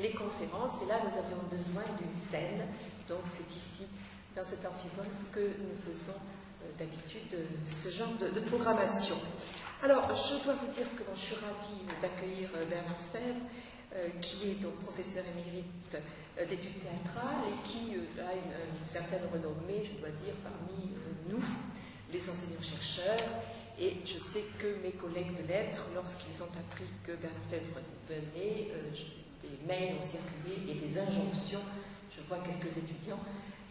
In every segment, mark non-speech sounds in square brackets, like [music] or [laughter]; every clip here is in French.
les conférences. Et là, nous avions besoin d'une scène. Donc, c'est ici, dans cet amphivole, que nous faisons euh, d'habitude ce genre de, programmation. Alors, je dois vous dire que je suis ravie d'accueillir euh, Bernard Fèvre, euh, qui est donc professeur émérite d'études théâtrales et qui a une, certaine renommée, je dois dire, parmi nous, les enseignants-chercheurs. Et je sais que mes collègues de lettres, lorsqu'ils ont appris que Bernard Fèvre venait, des mails ont circulé et des injonctions, je vois quelques étudiants,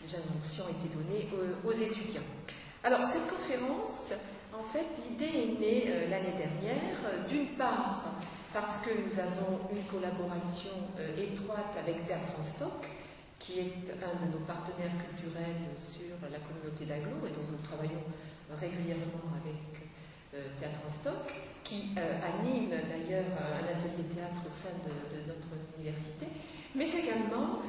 des injonctions ont été données aux étudiants. Alors, cette conférence, en fait, l'idée est née euh, l'année dernière, euh, d'une part parce que nous avons une collaboration euh, étroite avec Théâtre en Stock, qui est un de nos partenaires culturels sur la communauté d'Aglo, et dont nous travaillons régulièrement avec Théâtre en Stock, qui anime d'ailleurs un atelier théâtre au sein de, notre université, mais également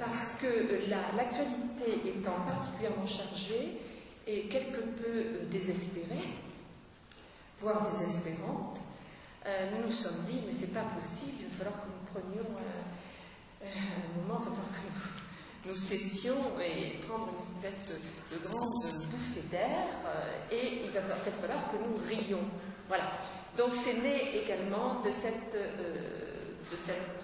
parce que l'actualité étant particulièrement chargée, et quelque peu euh, désespérée, voire désespérante, euh, nous nous sommes dit, mais c'est pas possible, il va falloir que nous prenions euh, un moment, il va falloir que nous, cessions et prendre une espèce de, grande bouffée d'air, et il va peut-être falloir que nous rions. Voilà. Donc c'est né également de cette, de cette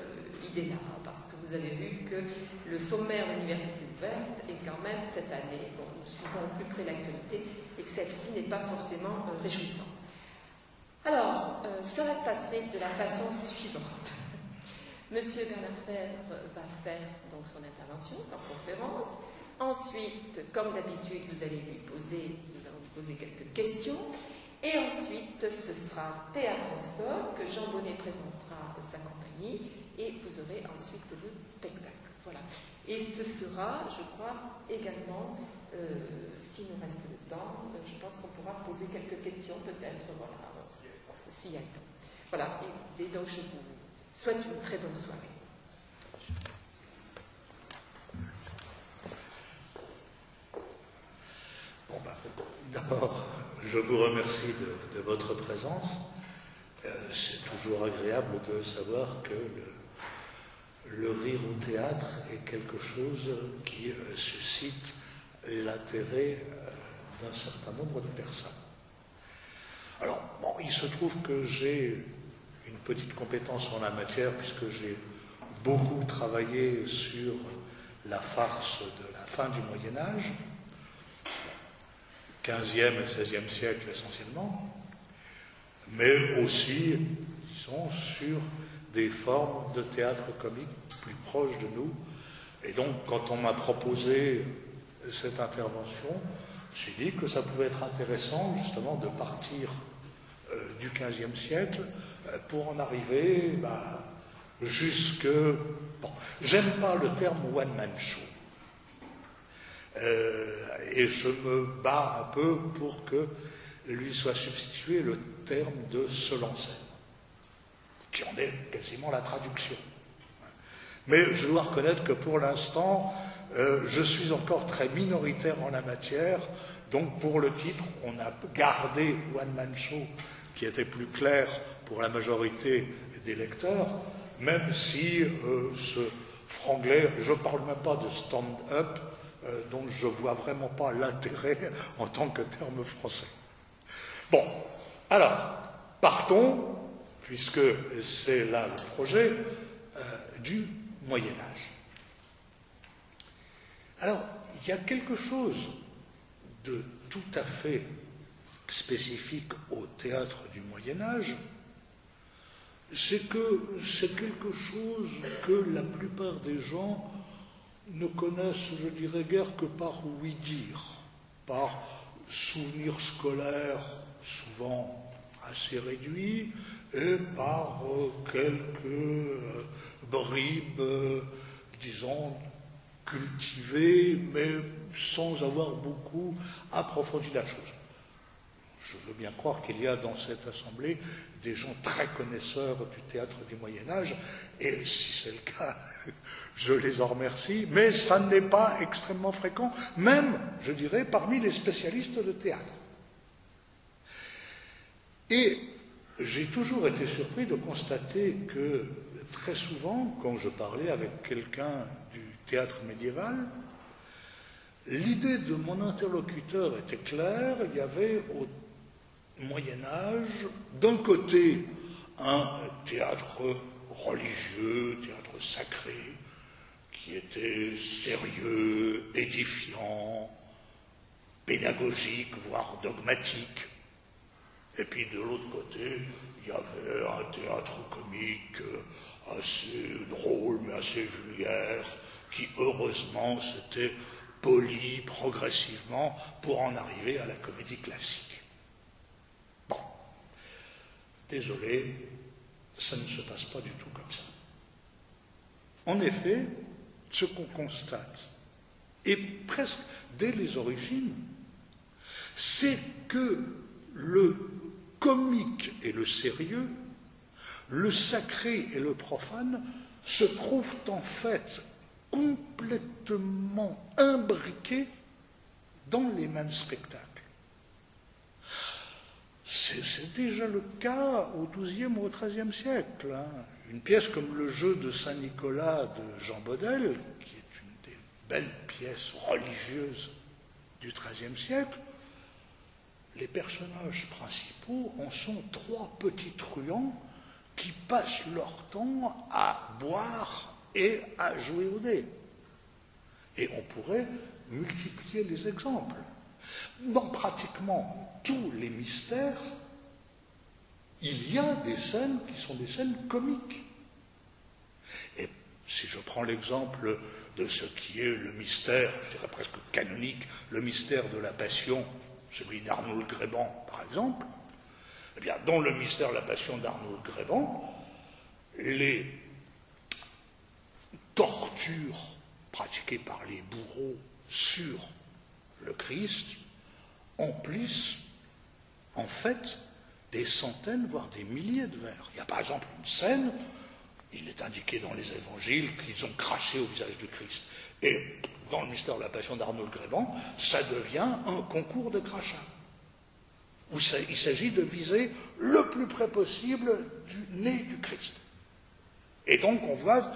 idée-là, parce que vous avez vu que le sommaire de l'université ouverte est quand même cette année, bon, nous suivons au plus près l'actualité, et que celle-ci n'est pas forcément euh, réjouissante. Alors, euh, ça va se passer de la façon suivante. [laughs] Monsieur Bernard va faire donc son intervention, sa conférence. Ensuite, comme d'habitude, vous allez lui poser, nous allons lui poser quelques questions. Et ensuite, ce sera en stock. Jean Bonnet présentera sa compagnie et vous aurez ensuite le spectacle. Voilà. Et ce sera, je crois, également, euh, s'il nous reste le temps, euh, je pense qu'on pourra poser quelques questions, peut-être, voilà, s'il y a le temps. Voilà, et, donc je vous souhaite une très bonne soirée. Bon, bah, D'abord, je vous remercie de, votre présence. Euh, c'est toujours agréable de savoir que le, rire au théâtre est quelque chose qui euh, suscite l'intérêt euh, d'un certain nombre de personnes. Alors, il se trouve que j'ai une petite compétence en la matière puisque j'ai beaucoup travaillé sur la farce de la fin du Moyen Âge, 15e et 16e siècle essentiellement, mais aussi, disons, sur des formes de théâtre comique plus proches de nous. Et donc, quand on m'a proposé cette intervention, je me suis dit que ça pouvait être intéressant justement de partir euh, du XVe siècle euh, pour en arriver bah, jusque... Bon, j'aime pas le terme one-man show. Euh, et je me bats un peu pour que lui soit substitué le terme de seul en qui en est quasiment la traduction. Mais je dois reconnaître que pour l'instant, euh, je suis encore très minoritaire en la matière, donc pour le titre, on a gardé One Man Show, qui était plus clair pour la majorité des lecteurs, même si euh, ce franglais, je ne parle même pas de stand-up, euh, dont je ne vois vraiment pas l'intérêt [laughs] en tant que terme français. Bon, alors, partons puisque c'est là le projet, euh, du Moyen Âge. Alors, il y a quelque chose de tout à fait spécifique au théâtre du Moyen Âge, c'est que c'est quelque chose que la plupart des gens ne connaissent, je dirais, guère que par oui dire, par souvenir scolaire souvent assez réduit, et par euh, quelques euh, bribes, euh, disons, cultivées, mais sans avoir beaucoup approfondi la chose. Je veux bien croire qu'il y a dans cette assemblée des gens très connaisseurs du théâtre du Moyen Âge, et si c'est le cas, [laughs] je les en remercie, mais ça n'est pas extrêmement fréquent, même, je dirais, parmi les spécialistes de théâtre. Et j'ai toujours été surpris de constater que très souvent, quand je parlais avec quelqu'un du théâtre médiéval, l'idée de mon interlocuteur était claire. Il y avait au Moyen Âge, d'un côté, un théâtre religieux, théâtre sacré, qui était sérieux, édifiant, pédagogique, voire dogmatique. Et puis de l'autre côté, il y avait un théâtre comique assez drôle, mais assez vulgaire, qui heureusement s'était poli progressivement pour en arriver à la comédie classique. Bon, désolé, ça ne se passe pas du tout comme ça. En effet, ce qu'on constate, et presque dès les origines, c'est que le comique et le sérieux, le sacré et le profane se trouvent en fait complètement imbriqués dans les mêmes spectacles. C'est déjà le cas au XIIe ou au XIIIe siècle. Hein. Une pièce comme le jeu de Saint-Nicolas de Jean Baudel, qui est une des belles pièces religieuses du XIIIe siècle, les personnages principaux en sont trois petits truands qui passent leur temps à boire et à jouer au dé. Et on pourrait multiplier les exemples. Dans pratiquement tous les mystères, il y a des scènes qui sont des scènes comiques. Et si je prends l'exemple de ce qui est le mystère, je dirais presque canonique, le mystère de la passion celui d'Arnold Gréban, par exemple, eh bien, dans le mystère de la passion d'Arnold Gréban, les tortures pratiquées par les bourreaux sur le Christ emplissent en fait des centaines, voire des milliers de vers. Il y a par exemple une scène, il est indiqué dans les évangiles qu'ils ont craché au visage du Christ. Et dans le mystère de la passion d'Arnaud Gréban, ça devient un concours de crachat. Où il s'agit de viser le plus près possible du nez du Christ. Et donc on voit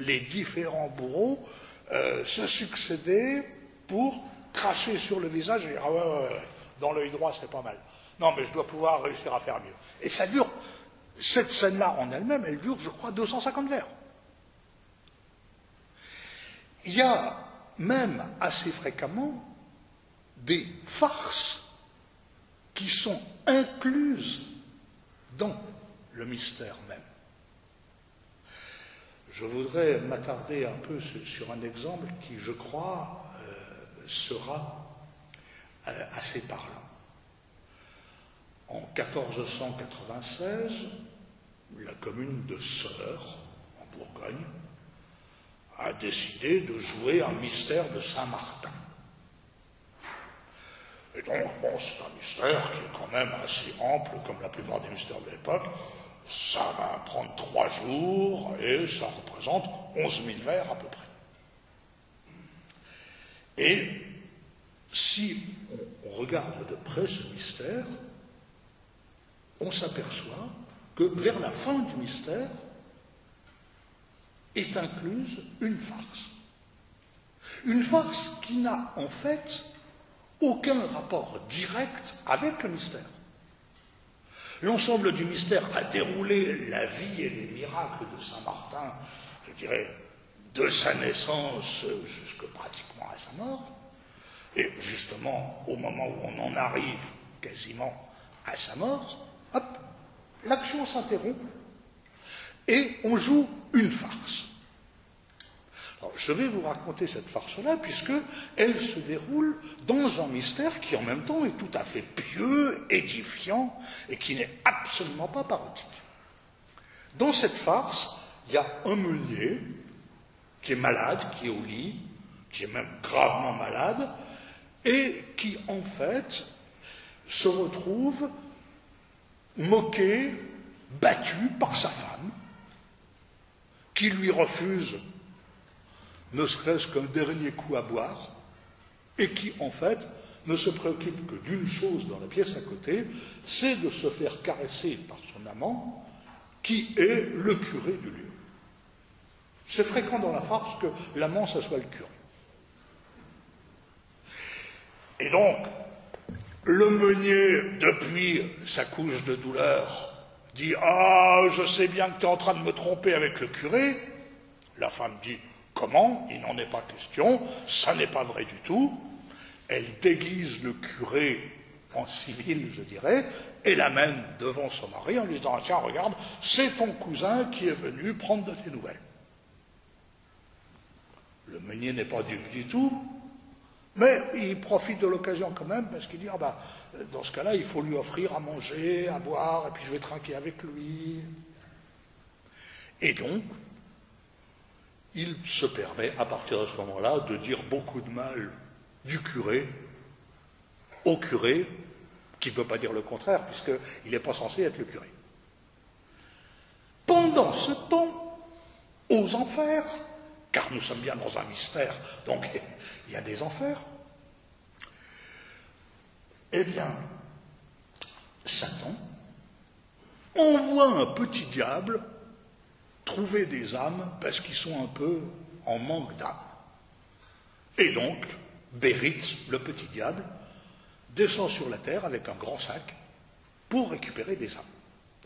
les différents bourreaux euh, se succéder pour cracher sur le visage et dire ah dans l'œil droit c'est pas mal. Non mais je dois pouvoir réussir à faire mieux. Et ça dure, cette scène-là en elle-même, elle dure je crois 250 vers. Il y a même assez fréquemment des farces qui sont incluses dans le mystère même. Je voudrais m'attarder un peu sur un exemple qui, je crois, euh, sera euh, assez parlant. En 1496, la commune de Sœur, en Bourgogne, a décidé de jouer un mystère de Saint-Martin. Et donc, bon, c'est un mystère qui est quand même assez ample, comme la plupart des mystères de l'époque. Ça va prendre trois jours et ça représente 11 000 vers à peu près. Et si on regarde de près ce mystère, on s'aperçoit que vers la fin du mystère, est incluse une farce. Une farce qui n'a en fait aucun rapport direct avec le mystère. L'ensemble du mystère a déroulé la vie et les miracles de Saint Martin, je dirais, de sa naissance jusque pratiquement à sa mort. Et justement, au moment où on en arrive quasiment à sa mort, hop, l'action s'interrompt et on joue une farce. Je vais vous raconter cette farce-là, puisqu'elle se déroule dans un mystère qui en même temps est tout à fait pieux, édifiant, et qui n'est absolument pas parodique. Dans cette farce, il y a un meunier qui est malade, qui est au lit, qui est même gravement malade, et qui en fait se retrouve moqué, battu par sa femme, qui lui refuse ne serait-ce qu'un dernier coup à boire, et qui, en fait, ne se préoccupe que d'une chose dans la pièce à côté, c'est de se faire caresser par son amant, qui est le curé du lieu. C'est fréquent dans la farce que l'amant, ça soit le curé. Et donc, le meunier, depuis sa couche de douleur, dit Ah, je sais bien que tu es en train de me tromper avec le curé. La femme dit Comment? Il n'en est pas question, ça n'est pas vrai du tout. Elle déguise le curé en civil, je dirais, et l'amène devant son mari en lui disant Tiens, regarde, c'est ton cousin qui est venu prendre de tes nouvelles. Le meunier n'est pas dupe du tout, mais il profite de l'occasion quand même parce qu'il dit ah bah, dans ce cas-là, il faut lui offrir à manger, à boire, et puis je vais trinquer avec lui. Et donc, il se permet à partir de ce moment-là de dire beaucoup de mal du curé au curé, qui ne peut pas dire le contraire, puisqu'il n'est pas censé être le curé. Pendant ce temps, aux enfers, car nous sommes bien dans un mystère, donc [laughs] il y a des enfers, eh bien, Satan envoie un petit diable trouver des âmes parce qu'ils sont un peu en manque d'âme. Et donc, Bérite, le petit diable, descend sur la terre avec un grand sac pour récupérer des âmes.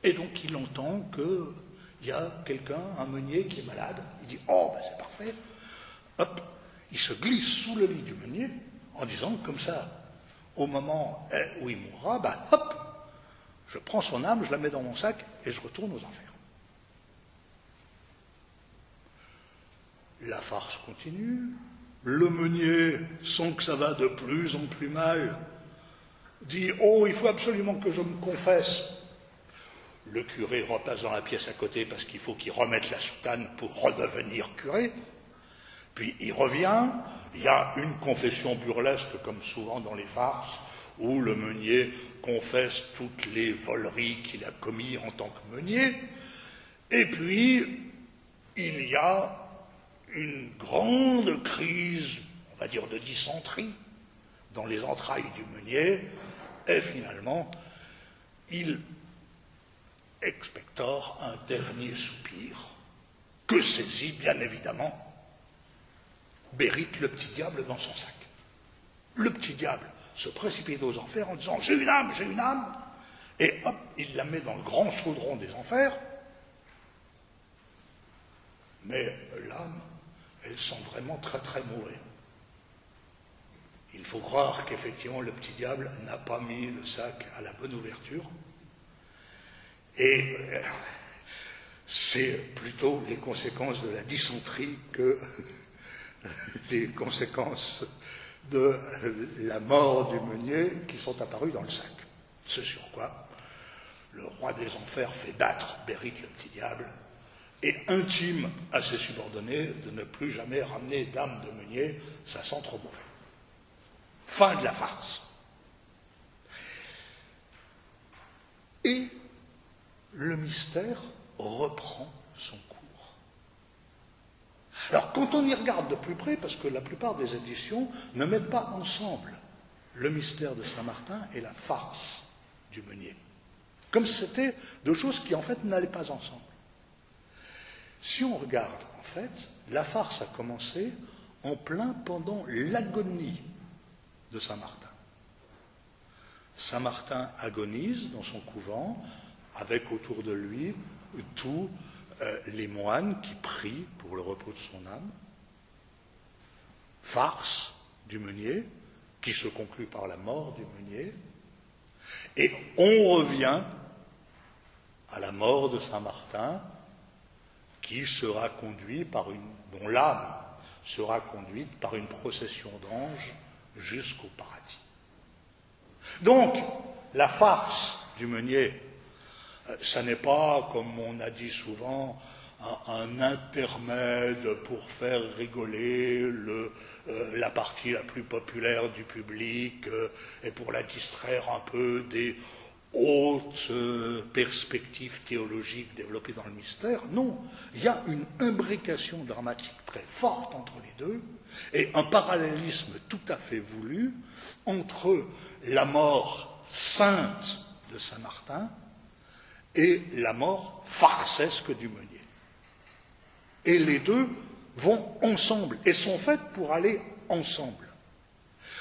Et donc, il entend qu'il y a quelqu'un, un meunier qui est malade. Il dit Oh, ben c'est parfait. Hop, il se glisse sous le lit du meunier en disant Comme ça, au moment où il mourra, ben hop, je prends son âme, je la mets dans mon sac et je retourne aux enfers. La farce continue. Le meunier, sans que ça va de plus en plus mal, dit Oh, il faut absolument que je me confesse. Le curé repasse dans la pièce à côté parce qu'il faut qu'il remette la soutane pour redevenir curé. Puis il revient, il y a une confession burlesque, comme souvent dans les farces, où le meunier confesse toutes les voleries qu'il a commises en tant que meunier. Et puis, il y a une grande crise, on va dire de dysenterie, dans les entrailles du meunier, et finalement, il expectore un dernier soupir, que saisit bien évidemment Bérite le petit diable dans son sac. Le petit diable se précipite aux enfers en disant J'ai une âme, j'ai une âme Et hop, il la met dans le grand chaudron des enfers. Mais l'âme elles sont vraiment très très mauvais. Il faut croire qu'effectivement le petit diable n'a pas mis le sac à la bonne ouverture. Et euh, c'est plutôt les conséquences de la dysenterie que [laughs] les conséquences de la mort du meunier qui sont apparues dans le sac. Ce sur quoi le roi des enfers fait battre Bérite le petit diable et intime à ses subordonnés de ne plus jamais ramener d'âme de meunier, ça sent trop mauvais. Fin de la farce. Et le mystère reprend son cours. Alors quand on y regarde de plus près, parce que la plupart des éditions ne mettent pas ensemble le mystère de Saint-Martin et la farce du meunier, comme c'était deux choses qui en fait n'allaient pas ensemble. Si on regarde, en fait, la farce a commencé en plein pendant l'agonie de Saint Martin. Saint Martin agonise dans son couvent, avec autour de lui tous euh, les moines qui prient pour le repos de son âme. Farce du meunier, qui se conclut par la mort du meunier. Et on revient à la mort de Saint Martin qui sera conduit par une, dont l'âme sera conduite par une procession d'anges jusqu'au paradis. Donc, la farce du meunier, ça n'est pas, comme on a dit souvent, un, intermède pour faire rigoler le, euh, la partie la plus populaire du public euh, et pour la distraire un peu des haute euh, perspective théologique développée dans le mystère. Non, il y a une imbrication dramatique très forte entre les deux et un parallélisme tout à fait voulu entre la mort sainte de Saint Martin et la mort farcesque du meunier. Et les deux vont ensemble et sont faites pour aller ensemble.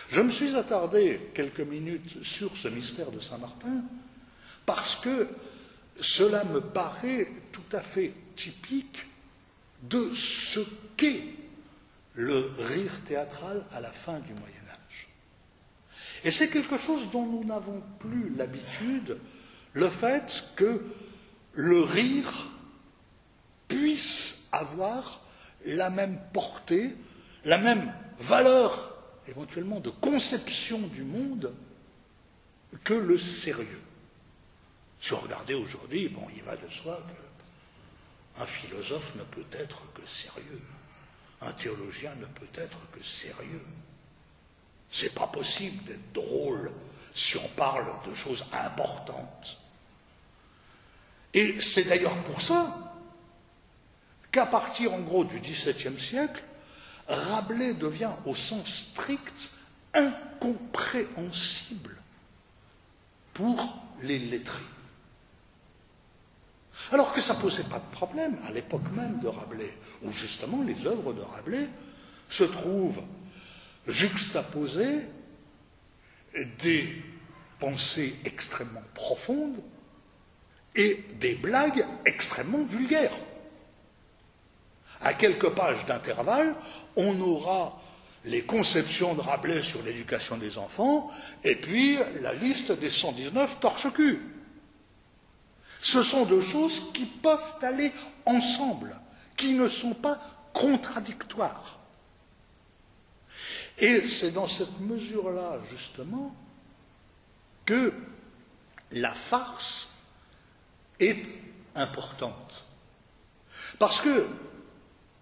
Je me suis attardé quelques minutes sur ce mystère de Saint-Martin parce que cela me paraît tout à fait typique de ce qu'est le rire théâtral à la fin du Moyen Âge. Et c'est quelque chose dont nous n'avons plus l'habitude, le fait que le rire puisse avoir la même portée, la même valeur éventuellement de conception du monde que le sérieux. Si on regardait aujourd'hui, bon, il va de soi qu'un philosophe ne peut être que sérieux, un théologien ne peut être que sérieux. C'est pas possible d'être drôle si on parle de choses importantes. Et c'est d'ailleurs pour ça qu'à partir en gros du XVIIe siècle, Rabelais devient au sens strict incompréhensible pour les lettrés. Alors que ça ne posait pas de problème à l'époque même de Rabelais, où justement les œuvres de Rabelais se trouvent juxtaposées des pensées extrêmement profondes et des blagues extrêmement vulgaires. À quelques pages d'intervalle, on aura les conceptions de Rabelais sur l'éducation des enfants et puis la liste des 119 torches-culs. Ce sont deux choses qui peuvent aller ensemble, qui ne sont pas contradictoires. Et c'est dans cette mesure-là, justement, que la farce est importante. Parce que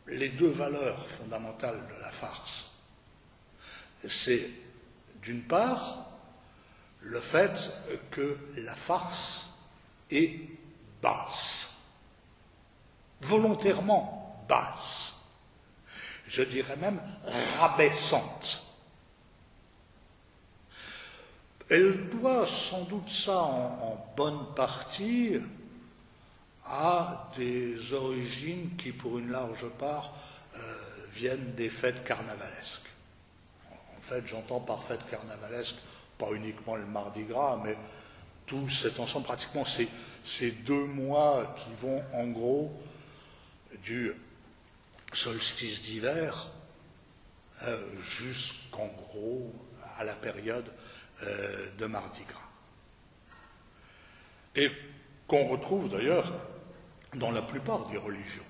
les deux valeurs fondamentales de la farce, c'est d'une part le fait que la farce est basse, volontairement basse, je dirais même rabaissante. Elle doit sans doute ça en, bonne partie a des origines qui, pour une large part, euh, viennent des fêtes carnavalesques. En fait, j'entends par fête carnavalesque pas uniquement le Mardi Gras, mais tout cet ensemble, pratiquement ces, deux mois qui vont en gros du solstice d'hiver euh, jusqu'en gros à la période euh, de Mardi Gras. Et qu'on retrouve d'ailleurs dans la plupart des religions.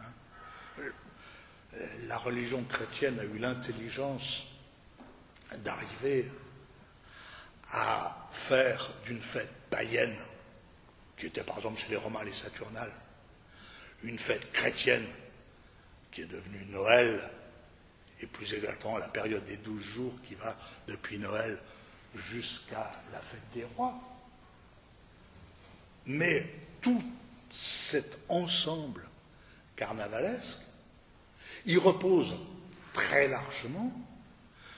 Hein. La religion chrétienne a eu l'intelligence d'arriver à faire d'une fête païenne, qui était par exemple chez les Romains les Saturnales, une fête chrétienne qui est devenue Noël, et plus exactement la période des douze jours qui va depuis Noël jusqu'à la fête des rois. Mais tout cet ensemble carnavalesque, il repose très largement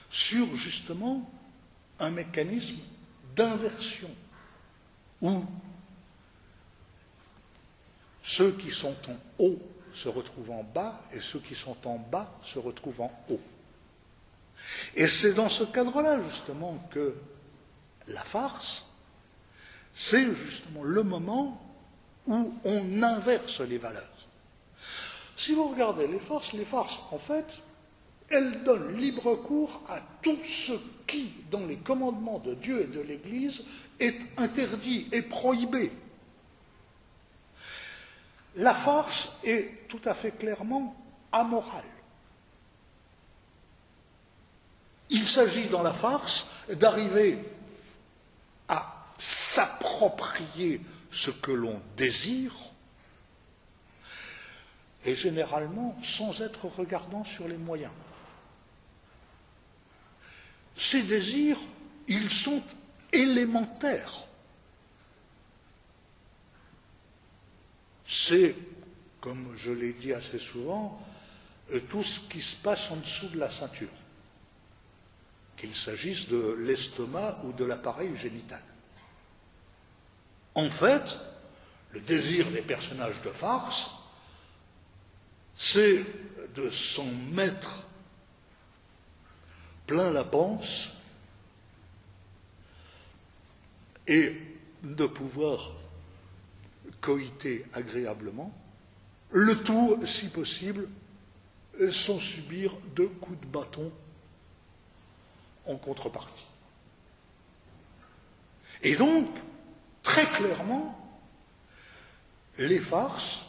sur justement un mécanisme d'inversion où ceux qui sont en haut se retrouvent en bas et ceux qui sont en bas se retrouvent en haut. Et c'est dans ce cadre-là justement que la farce, c'est justement le moment où on inverse les valeurs. Si vous regardez les forces, les forces, en fait, elles donnent libre cours à tout ce qui, dans les commandements de Dieu et de l'Église, est interdit et prohibé. La farce est tout à fait clairement amorale. Il s'agit dans la farce d'arriver à s'approprier ce que l'on désire, et généralement sans être regardant sur les moyens. Ces désirs, ils sont élémentaires. C'est, comme je l'ai dit assez souvent, tout ce qui se passe en dessous de la ceinture, qu'il s'agisse de l'estomac ou de l'appareil génital. En fait, le désir des personnages de farce c'est de s'en mettre plein la panse et de pouvoir coïter agréablement, le tout, si possible, sans subir de coups de bâton en contrepartie. Et donc, très clairement, les farces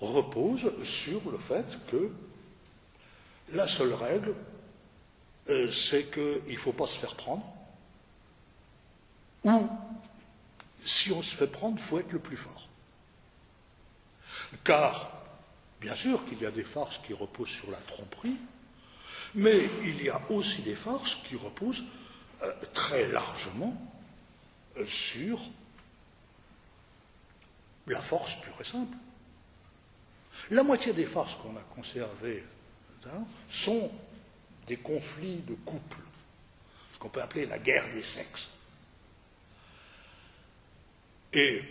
reposent sur le fait que la seule règle, euh, c'est qu'il ne faut pas se faire prendre, ou si on se fait prendre, il faut être le plus fort. Car, bien sûr qu'il y a des farces qui reposent sur la tromperie, mais il y a aussi des farces qui reposent euh, très largement sur la force pure et simple. La moitié des farces qu'on a conservées hein, sont des conflits de couple, ce qu'on peut appeler la guerre des sexes. Et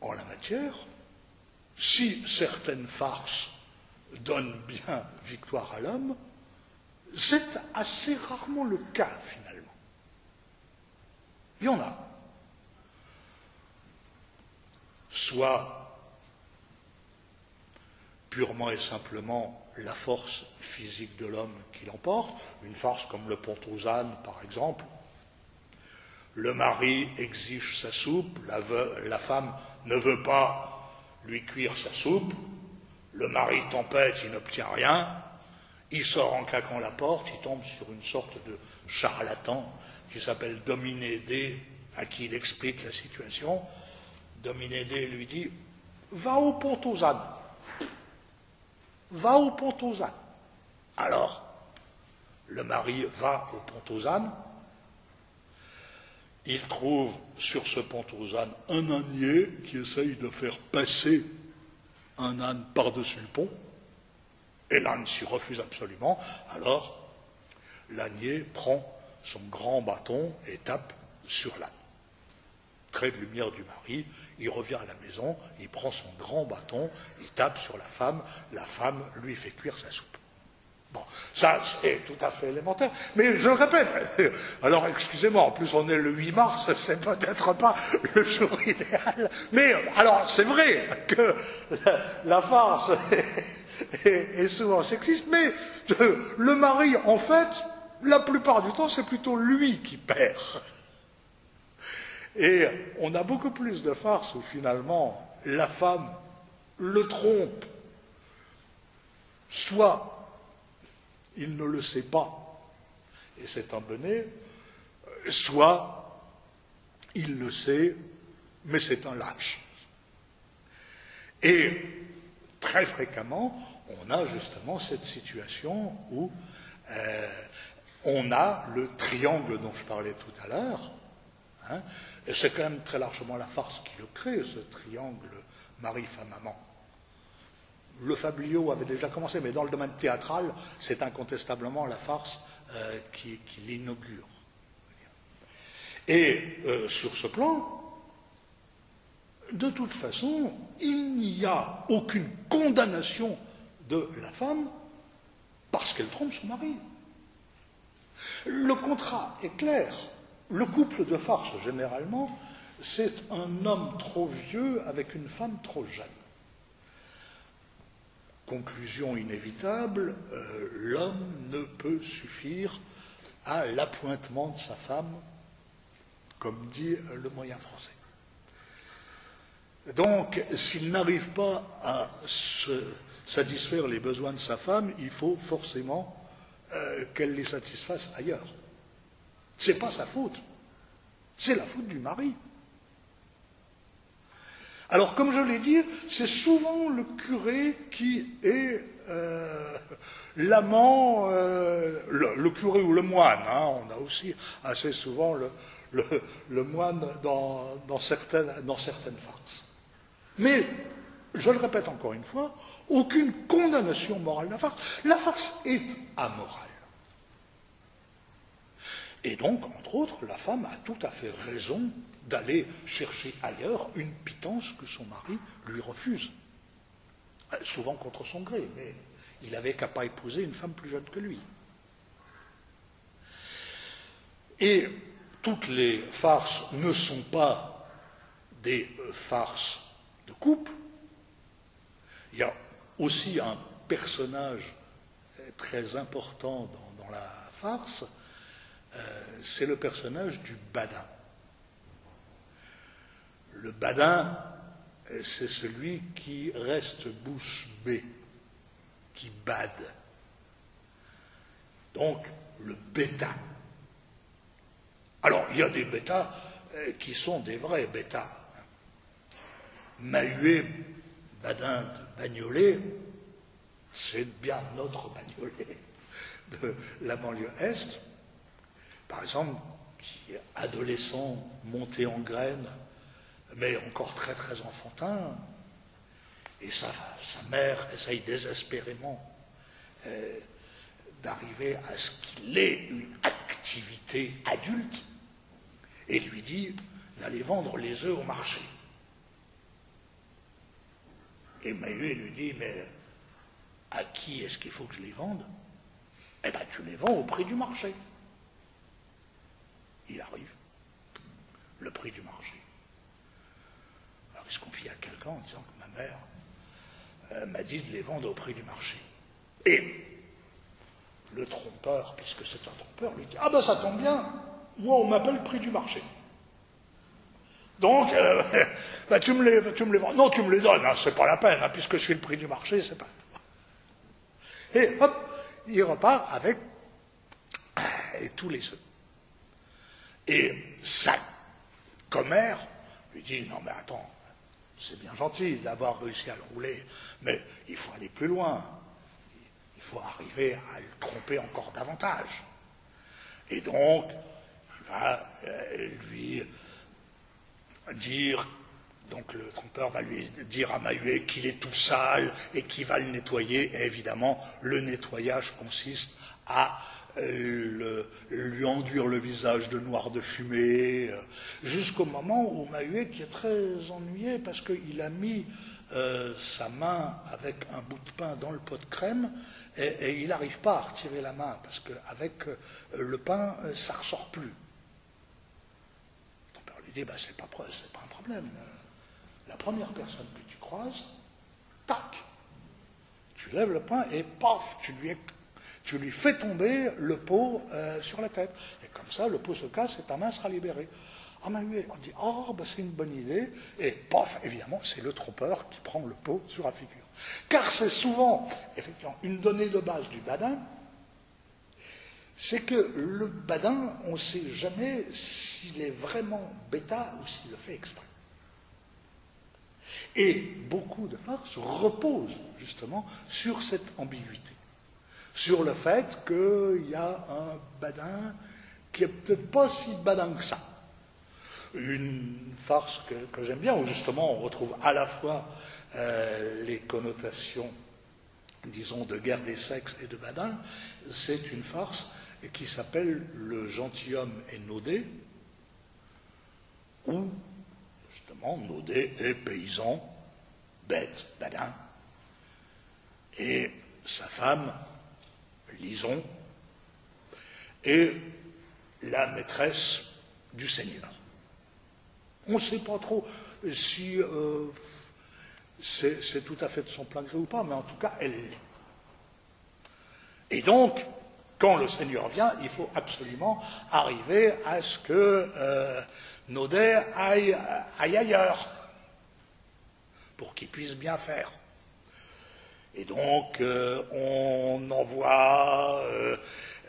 en la matière, si certaines farces donnent bien victoire à l'homme, c'est assez rarement le cas finalement. Il y en a. Soit purement et simplement la force physique de l'homme qui l'emporte, une farce comme le pont par exemple, le mari exige sa soupe, la, femme ne veut pas lui cuire sa soupe, le mari tempête, il n'obtient rien, il sort en claquant la porte, il tombe sur une sorte de charlatan qui s'appelle Dominédé, à qui il explique la situation. Dominédé lui dit Va au pont. Va au pont. Alors, le mari va au pont il trouve sur ce pont un ânier qui essaye de faire passer un âne par-dessus le pont, et l'âne s'y refuse absolument, alors l'ânier prend son grand bâton et tape sur l'âne. Trait de lumière du mari, il revient à la maison, il prend son grand bâton, il tape sur la femme, la femme lui fait cuire sa soupe. Bon, ça c'est tout à fait élémentaire. Mais je le répète, [laughs] alors excusez-moi, en plus on est le 8 mars, [laughs] c'est peut-être pas le jour [laughs] idéal. Mais alors c'est vrai que la, farce est, souvent sexiste, mais le mari, en fait, la plupart du temps, c'est plutôt lui qui perd. Et on a beaucoup plus de farces où finalement la femme le trompe, soit il ne le sait pas, et c'est un bonnet, soit il le sait, mais c'est un lâche. Et très fréquemment, on a justement cette situation où euh, on a le triangle dont je parlais tout à l'heure, hein, et c'est quand même très largement la farce qui le crée, ce triangle mari-femme-amant. Le fablio avait déjà commencé, mais dans le domaine théâtral, c'est incontestablement la farce euh, qui, l'inaugure. Et euh, sur ce plan, de toute façon, il n'y a aucune condamnation de la femme parce qu'elle trompe son mari. Le contrat est clair. Le couple de farce, généralement, c'est un homme trop vieux avec une femme trop jeune. Conclusion inévitable, euh, l'homme ne peut suffire à l'appointement de sa femme, comme dit le moyen français. Donc, s'il n'arrive pas à satisfaire les besoins de sa femme, il faut forcément euh, qu'elle les satisfasse ailleurs. Ce n'est pas sa faute, c'est la faute du mari. Alors, comme je l'ai dit, c'est souvent le curé qui est euh, l'amant, euh, le, curé ou le moine. Hein. on a aussi assez souvent le, moine dans, certaines, dans certaines farces. Mais, je le répète encore une fois, aucune condamnation morale de la farce. La farce est amorale. Et donc, entre autres, la femme a tout à fait raison d'aller chercher ailleurs une pitance que son mari lui refuse. souvent contre son gré, mais il n'avait qu'à pas épouser une femme plus jeune que lui. Et toutes les farces ne sont pas des euh, farces de couple. Il y a aussi un personnage euh, très important dans, la farce, euh, c'est le personnage du badin. Le badin, c'est celui qui reste bouche bée, qui bade. Donc, le bêta. Alors, il y a des bêtas euh, qui sont des vrais bêtas. Mahué, Badin de Bagnolet, c'est bien notre Bagnolet [laughs] de la banlieue Est, par exemple, qui est adolescent, monté en graines, mais encore très très enfantin, et sa, mère essaye désespérément euh, d'arriver à ce qu'il ait une activité adulte, et lui dit d'aller vendre les œufs au marché. Et Mahué lui dit, mais à qui est-ce qu'il faut que je les vende? Eh bien, tu les vends au prix du marché. Il arrive, le prix du marché. Alors il se confie à quelqu'un en disant que ma mère euh, m'a dit de les vendre au prix du marché. Et le trompeur, puisque c'est un trompeur, lui dit Ah ben ça tombe bien, moi on m'appelle prix du marché. Donc, euh, [laughs] ben, tu, me les, vends. Non, tu me les donnes, hein, c'est pas la peine, hein, puisque je suis le prix du marché, c'est pas. Et hop, il repart avec tous les. Et sa commère lui dit Non, mais attends, c'est bien gentil d'avoir réussi à le rouler, mais il faut aller plus loin. Il faut arriver à le tromper encore davantage. Et donc, il va euh, lui dire, donc le trompeur va lui dire à Mahué qu'il est tout sale et qu'il va le nettoyer. Et évidemment, le nettoyage consiste à euh, lui enduire le visage de noir de fumée, euh, jusqu'au moment où Mahué, qui est très ennuyé parce qu'il a mis euh, sa main avec un bout de pain dans le pot de crème, et, il n'arrive pas à retirer la main, parce qu'avec le pain, ça ne ressort plus. Ton père lui dit, bah, c'est pas, pas un problème. La première personne que tu croises, tac, tu lèves le pain et paf, tu lui, tu lui fais tomber le pot sur la tête. Et comme ça, le pot se casse et ta main sera libérée. Ah, on dit, oh, bah, c'est une bonne idée. Et pof, évidemment, c'est le trompeur qui prend le pot sur la figure. Car c'est souvent, effectivement, une donnée de base du badin, c'est que le badin, on ne sait jamais s'il est vraiment bêta ou s'il le fait exprès. Et beaucoup de farces reposent justement sur cette ambiguïté, sur le fait qu'il y a un badin qui est peut-être pas si badin que ça. Une farce que, j'aime bien, où justement on retrouve à la fois euh, les connotations, disons, de guerre des sexes et de badin, c'est une farce qui s'appelle Le gentilhomme est Naudé, où justement Naudé est paysan, bête, badin, et sa femme, Lison, est la maîtresse du Seigneur. On ne sait pas trop si euh, c'est tout à fait de son plein gré ou pas, mais en tout cas, elle l'est. Et donc, quand le Seigneur vient, il faut absolument arriver à ce que euh, Naudet aille, ailleurs, pour qu'il puisse bien faire. Et donc, euh, on envoie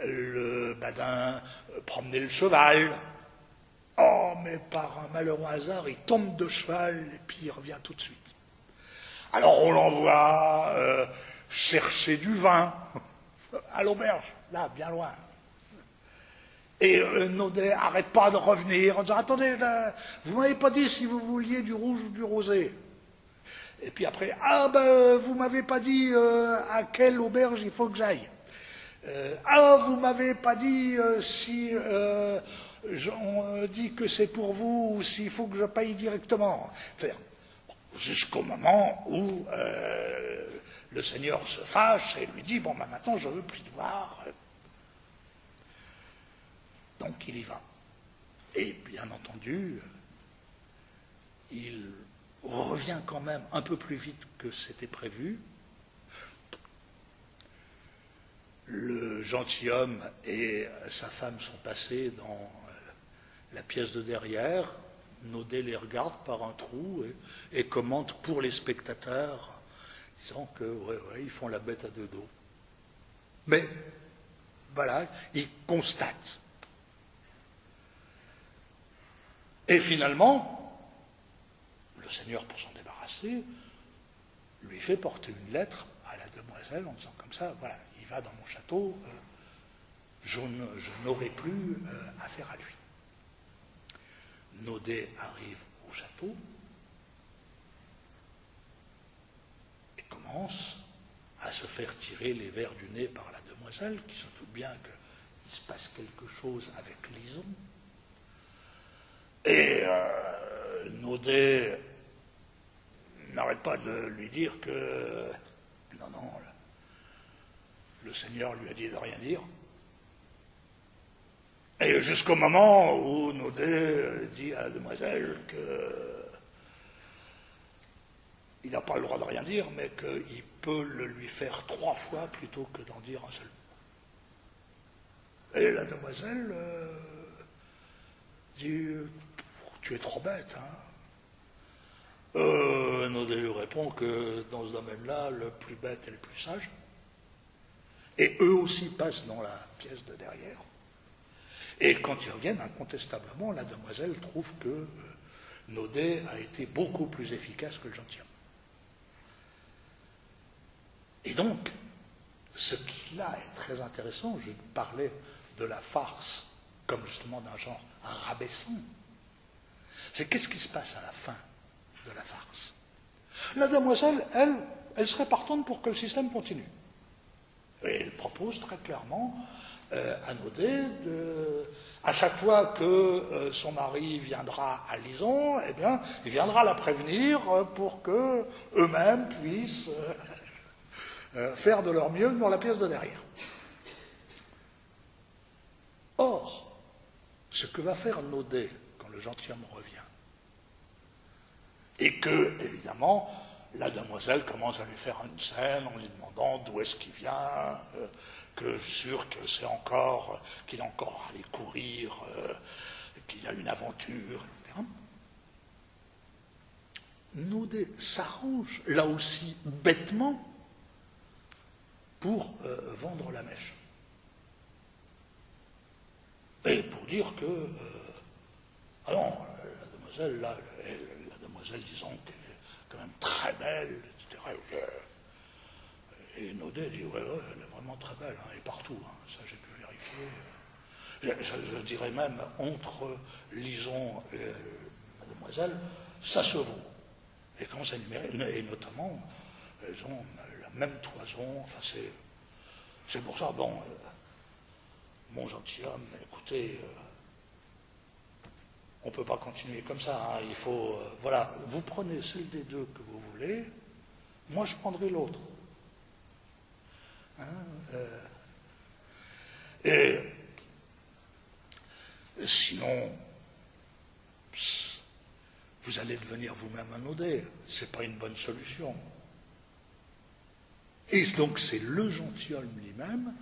le badin promener le cheval, Oh, mais par un malheureux hasard, il tombe de cheval et puis il revient tout de suite. Alors on l'envoie euh, chercher du vin [laughs] à l'auberge, là, bien loin. Et euh, Naudet n'arrête pas de revenir en disant Attendez, vous ne m'avez pas dit si vous vouliez du rouge ou du rosé. Et puis après Ah ben, vous m'avez pas dit euh, à quelle auberge il faut que j'aille. ah, vous m'avez pas dit si on dit que c'est pour vous ou s'il faut que je paye directement. jusqu'au moment où euh, le Seigneur se fâche et lui dit, bon, ben, maintenant je veux plus te voir. Donc il y va. Et bien entendu, il revient quand même un peu plus vite que c'était prévu. Le gentilhomme et sa femme sont passés dans euh, la pièce de derrière. Naudet les regarde par un trou et, commente pour les spectateurs, disant que ils font la bête à deux dos. Mais voilà, il constate. Et finalement, Seigneur, pour s'en débarrasser, lui fait porter une lettre à la demoiselle en disant comme ça, voilà, il va dans mon château, euh, je n'aurai plus euh, affaire à lui. Naudet arrive au château et commence à se faire tirer les verres du nez par la demoiselle, qui se doute bien qu'il se passe quelque chose avec Lison. Et euh, Naudet n'arrête pas de lui dire que non, non, le Seigneur lui a dit de rien dire. Et jusqu'au moment où Naudet dit à la demoiselle que il n'a pas le droit de rien dire, mais qu'il peut le lui faire trois fois plutôt que d'en dire un seul mot. Et la demoiselle euh, dit Tu es trop bête, hein euh, lui répond que dans ce domaine-là, le plus bête est le plus sage. Et eux aussi passent dans la pièce de derrière. Et quand ils reviennent, incontestablement, la demoiselle trouve que euh, Naudet a été beaucoup plus efficace que le gentilhomme. Et donc, ce qui là est très intéressant, je parlais de la farce comme justement d'un genre rabaissant, c'est qu'est-ce qui se passe à la fin de la farce La demoiselle, elle, elle serait partante pour que le système continue. Et elle propose très clairement euh, à Naudet, à chaque fois que euh, son mari viendra à Lison, eh bien, il viendra la prévenir euh, pour que eux-mêmes puissent faire de leur mieux dans la pièce de derrière. Or, ce que va faire Naudet quand le gentilhomme et que, évidemment, la demoiselle commence à lui faire une scène en lui demandant d'où est-ce qu'il vient, que je suis sûr que c'est encore, qu'il est encore allé courir, euh, qu'il y a une aventure, etc. Naudet s'arrange, là aussi bêtement, pour euh, vendre la mèche. Et pour dire que, euh, ah non, la demoiselle, là, la disons qu'elle est quand même très belle, etc. Et Naudet dit, ouais, elle est vraiment très belle, hein, et partout, hein, ça j'ai pu vérifier. Je, dirais même, entre Lison et Mademoiselle, ça se vaut. Et quand ça et notamment, elles ont la même toison, enfin c'est, c'est pour ça, bon, euh, mon gentilhomme, écoutez, euh, on ne peut pas continuer comme ça, hein, il faut, euh, voilà, vous prenez celle des deux que vous voulez, moi je prendrai l'autre. Hein, euh, et sinon, vous allez devenir vous-même un OD. Ce n'est pas une bonne solution. Et donc c'est le gentilhomme lui-même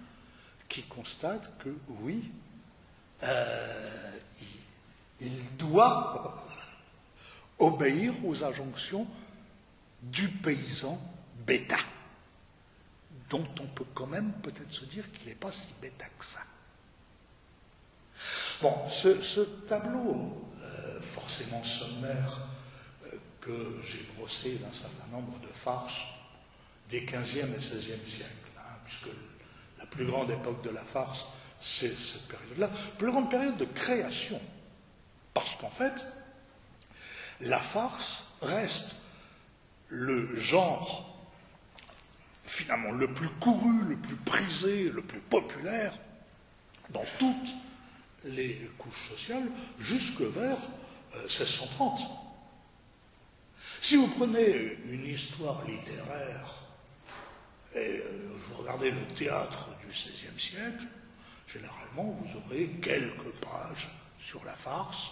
qui constate que oui, euh, il, doit obéir aux injonctions du paysan bêta dont on peut quand même peut-être se dire qu'il n'est pas si bêta que ça. Bon, ce, tableau, euh, forcément sommaire, euh, que j'ai brossé d'un certain nombre de farces des 15e et 16e siècles, hein, puisque la plus grande époque de la farce, c'est cette période-là, plus grande période de création, parce qu'en fait, la farce reste le genre finalement le plus couru, le plus prisé, le plus populaire dans toutes les couches sociales jusque vers 1630. Euh, Si vous prenez une histoire littéraire et euh, vous regardez le théâtre du XVIe siècle, généralement vous aurez quelques pages sur la farce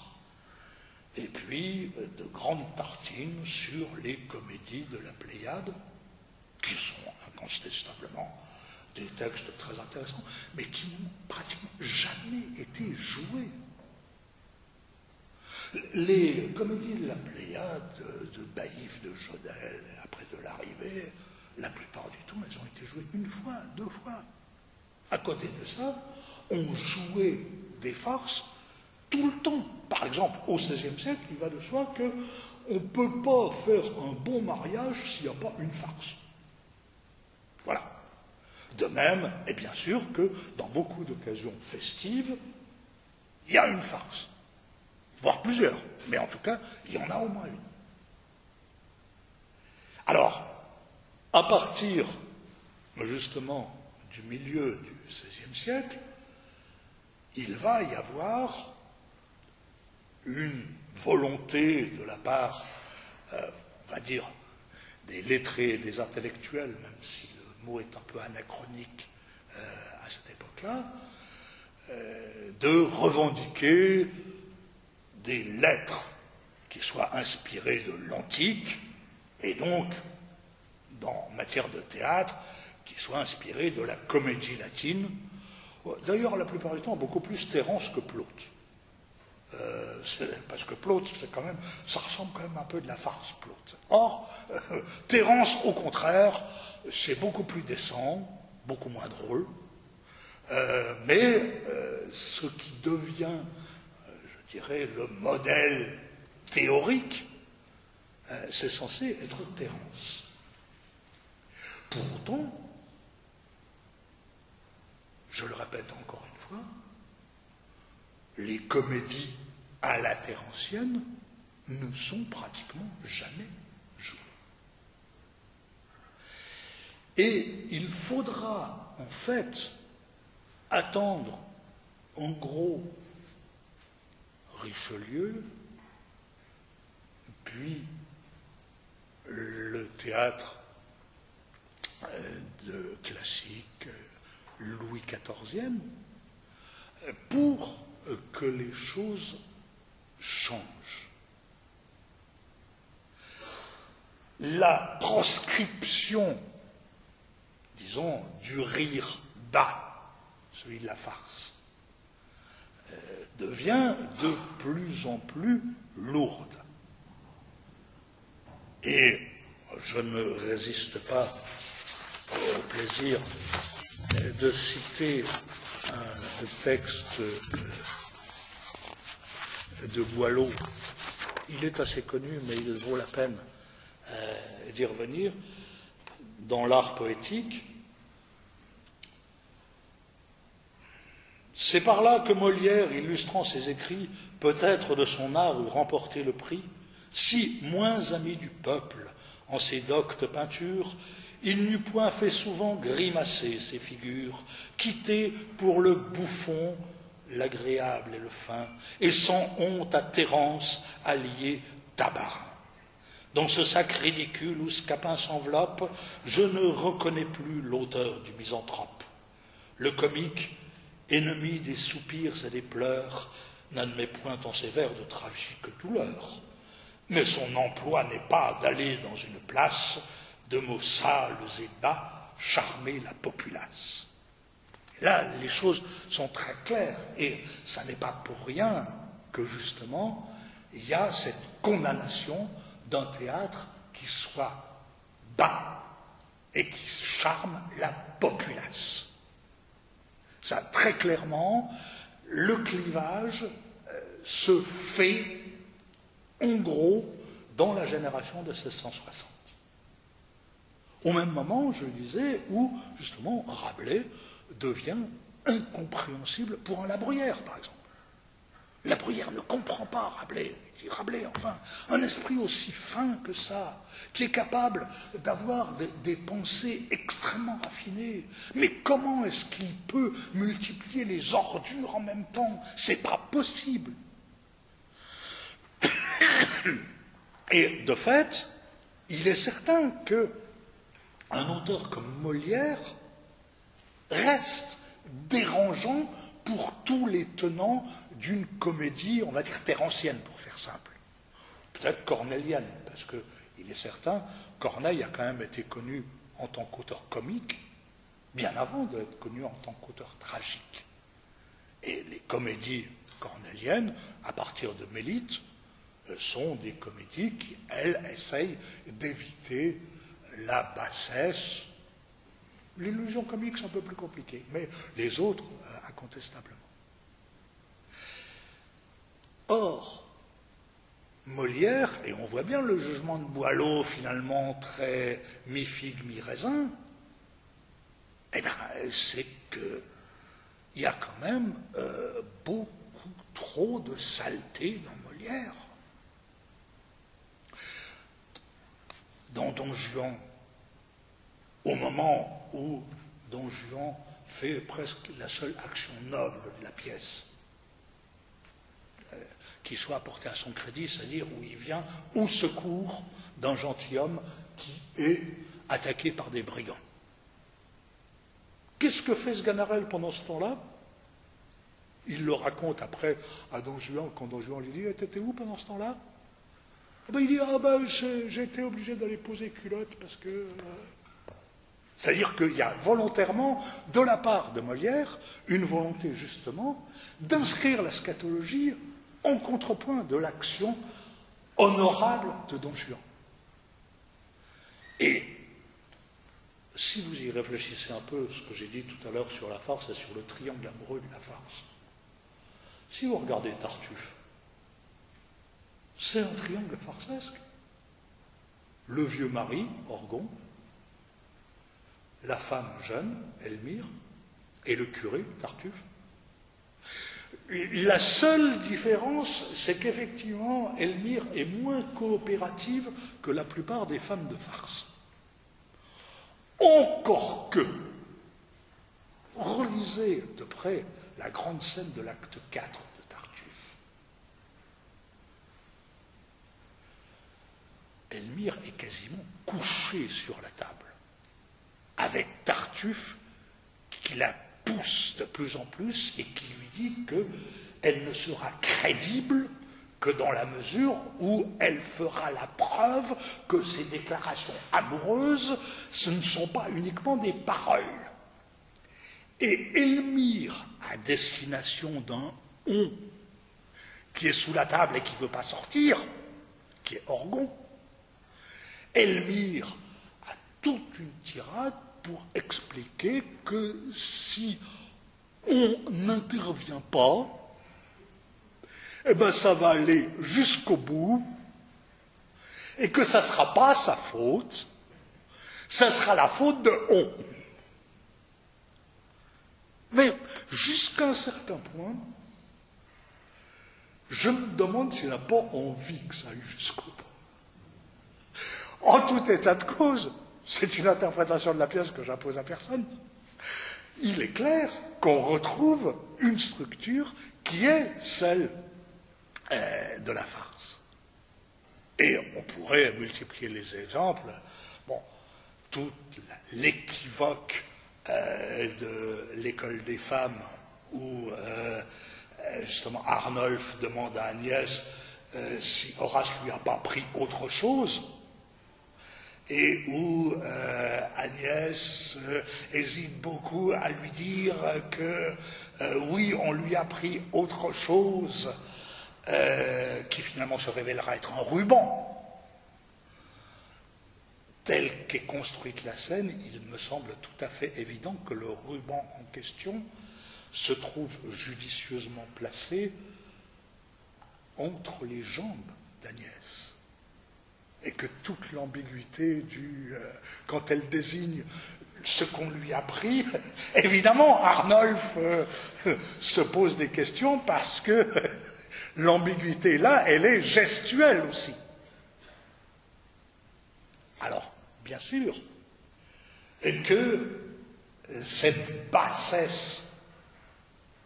et puis euh, de grandes tartines sur les comédies de la Pléiade, qui sont incontestablement des textes très intéressants, mais qui n'ont pratiquement jamais été joués. Les comédies de la Pléiade, de Baïf, de Jodel, après de l'arrivée, la plupart du temps, elles ont été jouées une fois, deux fois. À côté de ça, on jouait des farces tout le temps. Par exemple, au XVIe siècle, il va de soi qu'on ne peut pas faire un bon mariage s'il n'y a pas une farce. Voilà. De même, et bien sûr que dans beaucoup d'occasions festives, il y a une farce, voire plusieurs, mais en tout cas, il y en a au moins une. Alors, à partir justement du milieu du XVIe siècle, il va y avoir une volonté de la part, euh, on va dire, des lettrés, des intellectuels, même si le mot est un peu anachronique euh, à cette époque-là, euh, de revendiquer des lettres qui soient inspirées de l'antique, et donc, dans matière de théâtre, qui soient inspirées de la comédie latine. D'ailleurs, la plupart du temps, beaucoup plus Terence que Plaute. Euh, parce que Plaute, c'est quand même, ça ressemble quand même un peu de la farce, Plaute. Or, euh, Terence, au contraire, c'est beaucoup plus décent, beaucoup moins drôle, euh, mais ce qui devient, je dirais, le modèle théorique, c'est censé être Terence. Pour autant, je le répète encore une fois, les comédies à la terre ancienne ne sont pratiquement jamais jouées. Et il faudra en fait attendre en gros Richelieu, puis le théâtre euh, classique Louis XIV pour que les choses changent. La proscription, disons, du rire bas, celui de la farce, euh, devient de plus en plus lourde. Et je ne résiste pas au plaisir de citer un texte de Boileau. Il est assez connu, mais il vaut la peine euh, d'y revenir. Dans l'art poétique, c'est par là que Molière, illustrant ses écrits, peut-être de son art eût remporté le prix, si, moins ami du peuple, en ses doctes peintures, il n'eût point fait souvent grimacer ses figures, quitté pour le bouffon l'agréable et le fin, et sans honte à Thérence allié Tabarin. Dans ce sac ridicule où Scapin s'enveloppe, je ne reconnais plus l'auteur du misanthrope. Le comique, ennemi des soupirs et des pleurs, n'admet point en ses vers de tragique douleur. Mais son emploi n'est pas d'aller dans une place de mots sales et bas charmer la populace. Là, les choses sont très claires et ça n'est pas pour rien que justement il y a cette condamnation d'un théâtre qui soit bas et qui charme la populace. Ça, très clairement, le clivage euh, se fait en gros dans la génération de 1660. Au même moment, je disais, où justement Rabelais devient incompréhensible pour un La Bruyère, par exemple. La Bruyère ne comprend pas Rabelais. Rabelais, enfin, un esprit aussi fin que ça, qui est capable d'avoir des, des, pensées extrêmement raffinées. Mais comment est-ce qu'il peut multiplier les ordures en même temps? C'est pas possible. Et de fait, il est certain que un auteur comme Molière reste dérangeant pour tous les tenants d'une comédie, on va dire terrancienne, pour faire simple. Peut-être cornélienne, parce qu'il est certain, Corneille a quand même été connu en tant qu'auteur comique, bien avant d'être connu en tant qu'auteur tragique. Et les comédies cornéliennes, à partir de Mélite, euh, sont des comédies qui, elles, essayent d'éviter la bassesse. L'illusion comique, c'est un peu plus compliqué, mais les autres, euh, incontestablement. Or, Molière, et on voit bien le jugement de Boileau finalement très mi-figue, mi-raisin, eh bien, c'est qu'il y a quand même euh, beaucoup trop de saleté dans Molière. Dans Don Juan, au moment où Don Juan fait presque la seule action noble de la pièce, qui soit apporté à son crédit, c'est-à-dire où il vient au secours d'un gentilhomme qui est attaqué par des brigands. Qu'est-ce que fait Sganarelle pendant ce temps-là? Il le raconte après à Don Juan, quand Don Juan lui dit eh, T'étais où pendant ce temps-là? Ah ben, Il dit Ah ben, j'ai été obligé d'aller poser culotte parce que. Euh, c'est-à-dire qu'il y a volontairement, de la part de Molière, une volonté justement d'inscrire la scatologie en contrepoint de l'action honorable de Don Juan. Et si vous y réfléchissez un peu, ce que j'ai dit tout à l'heure sur la farce et sur le triangle amoureux de la farce, si vous regardez Tartuffe, c'est un triangle farcesque. Le vieux mari, Orgon, la femme jeune, Elmire, et le curé, Tartuffe. La seule différence, c'est qu'effectivement, Elmire est moins coopérative que la plupart des femmes de farce. Encore que, relisez de près la grande scène de l'acte 4 de Tartuffe. Elmire est quasiment couchée sur la table, avec Tartuffe qui la pousse de plus en plus et qui lui dit qu'elle ne sera crédible que dans la mesure où elle fera la preuve que ces déclarations amoureuses, ce ne sont pas uniquement des paroles. Et Elmire, à destination d'un on qui est sous la table et qui ne veut pas sortir, qui est Orgon, Elmire a toute une tirade pour expliquer que si on n'intervient pas, eh bien ça va aller jusqu'au bout, et que ça ne sera pas sa faute, ça sera la faute de on. Mais jusqu'à un certain point, je me demande s'il n'a pas envie que ça aille jusqu'au bout. En tout état de cause, c'est une interprétation de la pièce que j'impose à personne. Il est clair qu'on retrouve une structure qui est celle euh, de la farce. Et on pourrait multiplier les exemples. Bon, tout l'équivoque euh, de l'école des femmes où euh, justement Arnolphe demande à Agnès si Horace lui a pas pris autre chose et où euh, Agnès euh, hésite beaucoup à lui dire que euh, oui, on lui a pris autre chose qui finalement se révélera être un ruban. Telle qu'est construite la scène, il me semble tout à fait évident que le ruban en question se trouve judicieusement placé entre les jambes d'Agnès et que toute l'ambiguïté du euh, quand elle désigne ce qu'on lui a pris, [laughs] évidemment, Arnolphe euh, [laughs] se pose des questions parce que [laughs] l'ambiguïté là, elle est gestuelle aussi. Alors, bien sûr, que cette bassesse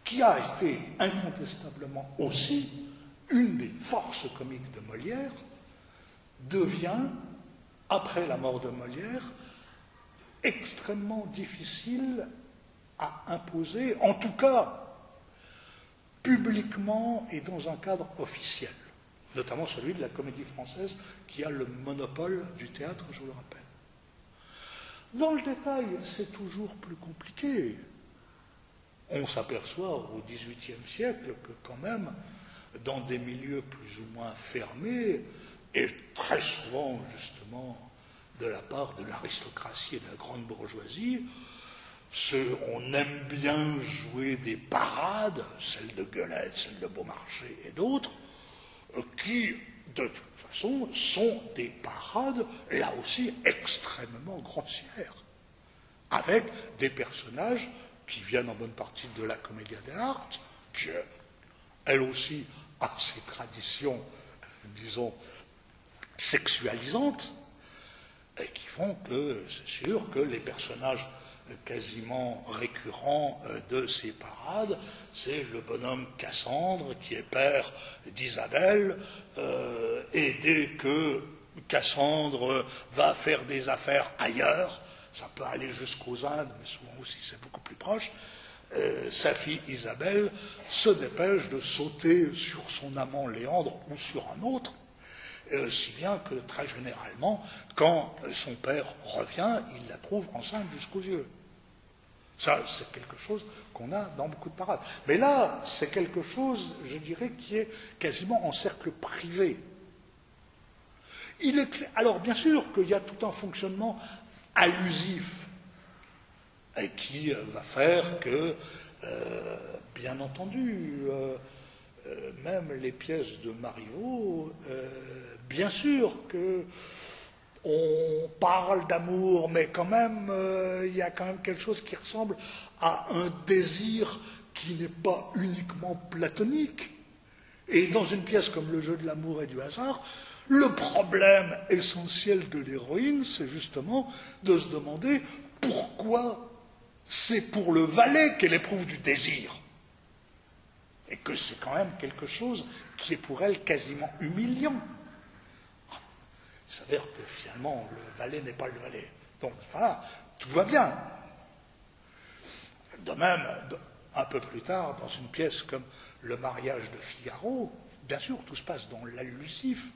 qui a été incontestablement aussi une des forces comiques de Molière, devient après la mort de Molière, extrêmement difficile à imposer, en tout cas publiquement et dans un cadre officiel, notamment celui de la comédie française qui a le monopole du théâtre, je vous le rappelle. Dans le détail, c'est toujours plus compliqué. On s'aperçoit au XVIIIe siècle que quand même, dans des milieux plus ou moins fermés, et très souvent justement de la part de l'aristocratie et de la grande bourgeoisie, on aime bien jouer des parades, celles de Gueulette, celles de Beaumarchais et d'autres, euh, qui, de toute façon, sont des parades, là aussi, extrêmement grossières, avec des personnages qui viennent en bonne partie de la comédie dell'arte, qui, elle aussi, a ses traditions, disons, sexualisantes, et qui font que c'est sûr que les personnages quasiment récurrent euh, de ces parades, c'est le bonhomme Cassandre qui est père d'Isabelle, euh, et dès que Cassandre va faire des affaires ailleurs, ça peut aller jusqu'aux Indes, mais souvent aussi c'est beaucoup plus proche, euh, sa fille Isabelle se dépêche de sauter sur son amant Léandre ou sur un autre, si bien que très généralement, quand son père revient, il la trouve enceinte jusqu'aux yeux. Ça, c'est quelque chose qu'on a dans beaucoup de parades. Mais là, c'est quelque chose, je dirais, qui est quasiment en cercle privé. Il est Alors, bien sûr qu'il y a tout un fonctionnement allusif et qui euh, va faire que, euh, bien entendu, euh, même les pièces de Marivaux, bien sûr que on parle d'amour, mais quand même, euh, il y a quand même quelque chose qui ressemble à un désir qui n'est pas uniquement platonique. Et dans une pièce comme Le jeu de l'amour et du hasard, le problème essentiel de l'héroïne, c'est justement de se demander pourquoi c'est pour le valet qu'elle éprouve du désir. Et que c'est quand même quelque chose qui est pour elle quasiment humiliant. Il s'avère que finalement, le valet n'est pas le valet. Donc voilà, tout va bien. De même, un peu plus tard, dans une pièce comme Le mariage de Figaro, bien sûr, tout se passe dans l'allusif,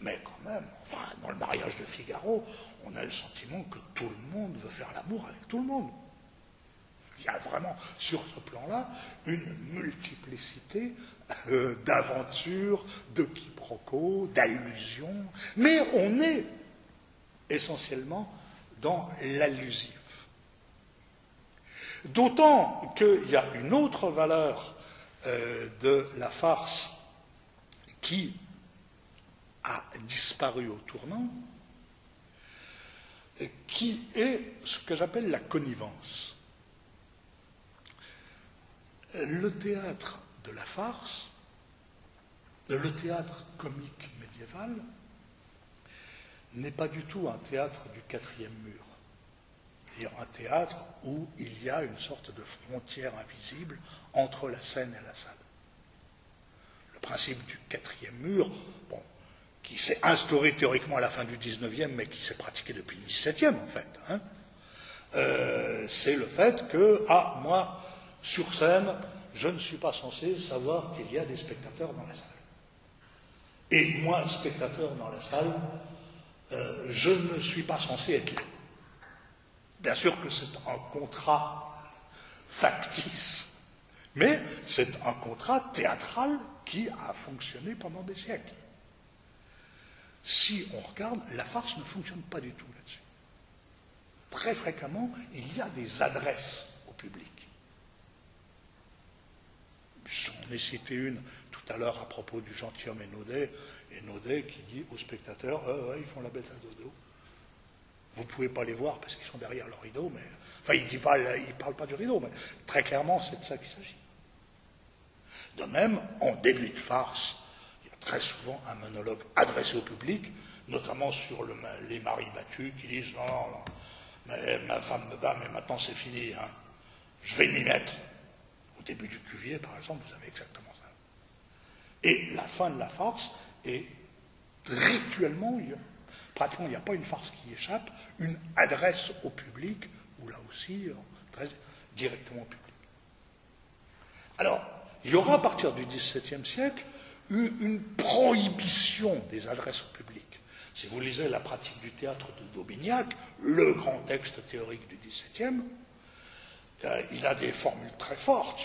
mais quand même, enfin, dans le mariage de Figaro, on a le sentiment que tout le monde veut faire l'amour avec tout le monde. Il y a vraiment, sur ce plan-là, une multiplicité [laughs] euh, d'aventures, de quiproquos, d'allusions, mais on est essentiellement dans l'allusif. D'autant qu'il y a une autre valeur euh, de la farce qui a disparu au tournant, qui est ce que j'appelle la connivence. Le théâtre de la farce, le théâtre comique médiéval n'est pas du tout un théâtre du quatrième mur. cest un théâtre où il y a une sorte de frontière invisible entre la scène et la salle. Le principe du quatrième mur, qui s'est instauré théoriquement à la fin du XIXe, mais qui s'est pratiqué depuis le XVIIe en fait, hein, euh, c'est le fait que, ah, moi, sur scène, je ne suis pas censé savoir qu'il y a des spectateurs dans la salle. Et moi, spectateur dans la salle, euh, je ne suis pas censé être là. Bien sûr que c'est un contrat factice, mais c'est un contrat théâtral qui a fonctionné pendant des siècles. Si on regarde, la farce ne fonctionne pas du tout là-dessus. Très fréquemment, il y a des adresses au public. J'en ai cité une tout à l'heure à propos du gentilhomme Naudet, et Naudet qui dit aux spectateurs euh, ils font la bête à dodo. Vous ne pouvez pas les voir parce qu'ils sont derrière le rideau, mais. Enfin, il ne parle pas du rideau, mais très clairement, c'est de ça qu'il s'agit. De même, en début de farce, il y a très souvent un monologue adressé au public, notamment sur les maris battus qui disent Non, non, non, ma femme me bat, mais maintenant c'est fini, hein. je vais m'y mettre début du Cuvier, par exemple, vous avez exactement ça. Et la fin de la farce est rituellement pratiquement il n'y a pas une farce qui échappe, une adresse au public, ou là aussi, très directement au public. Alors, il y aura à partir du XVIIe siècle une prohibition des adresses au public. Si vous lisez la pratique du théâtre de Daubignac, le grand texte théorique du XVIIe, euh, il a des formules très fortes.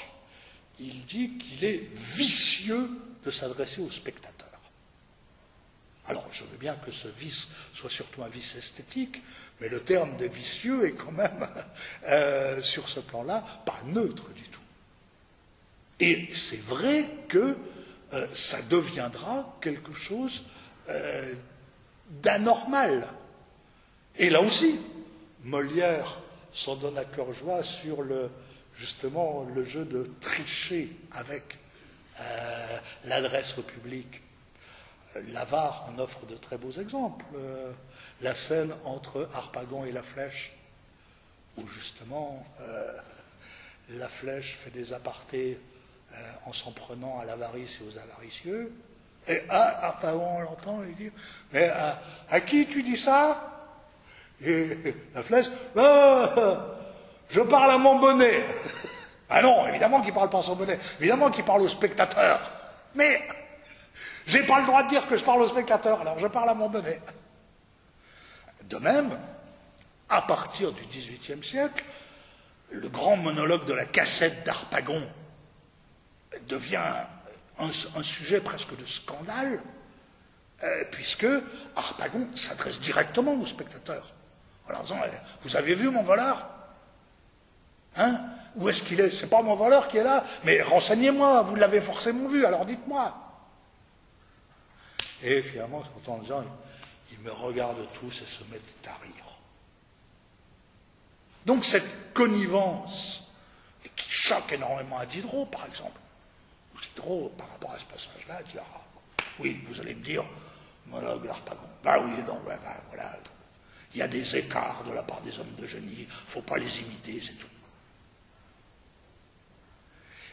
Il dit qu'il est vicieux de s'adresser aux spectateurs. Alors, je veux bien que ce vice soit surtout un vice esthétique, mais le terme de vicieux est quand même, [laughs] euh, sur ce plan-là, pas neutre du tout. Et c'est vrai que euh, ça deviendra quelque chose d'anormal. Et là aussi, Molière s'en donne à cœur joie sur le, justement le jeu de tricher avec euh, l'adresse au public. L'avare en offre de très beaux exemples. la scène entre Harpagon et la flèche, où justement la flèche fait des apartés euh, en s'en prenant à l'avarice et aux avaricieux. Et ah, ah on l'entend, il dit Mais à, qui tu dis ça? La flèche ah, Je parle à mon bonnet. Ah non, évidemment qu'il parle pas à son bonnet, évidemment qu'il parle au spectateur. Mais j'ai pas le droit de dire que je parle au spectateur, alors je parle à mon bonnet. De même, à partir du XVIIIe siècle, le grand monologue de la cassette d'Arpagon, devient un, sujet presque de scandale, euh, puisque Harpagon s'adresse directement aux spectateurs. Disant eh, Vous avez vu mon voleur? Hein? Où est-ce qu'il est? C'est pas mon voleur qui est là, mais renseignez-moi, vous l'avez forcément vu, alors dites-moi. Et finalement, en disant Ils me regardent tous et se mettent à rire. Donc cette connivence, qui choque énormément à Diderot, par exemple, trop par rapport à ce passage-là, dire ah, oui, vous allez me dire, monologue d'Arpagon. Bah oui, non, bah, voilà. Il y a des écarts de la part des hommes de génie, il ne faut pas les imiter, c'est tout.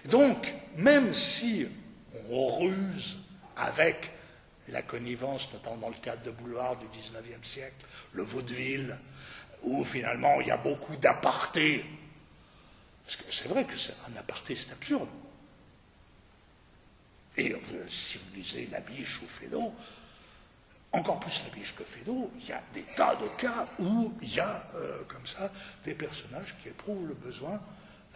Donc, même si on ruse avec la connivence, notamment dans le cadre de Boulevard du XIXe siècle, le vaudeville, où finalement il y a beaucoup d'apartés, parce que c'est vrai que c'est un aparté, c'est absurde. Et si vous lisez La Biche ou Fédot, encore plus La Biche que Fédot, il y a des tas de cas où il y a, euh, comme ça, des personnages qui éprouvent le besoin,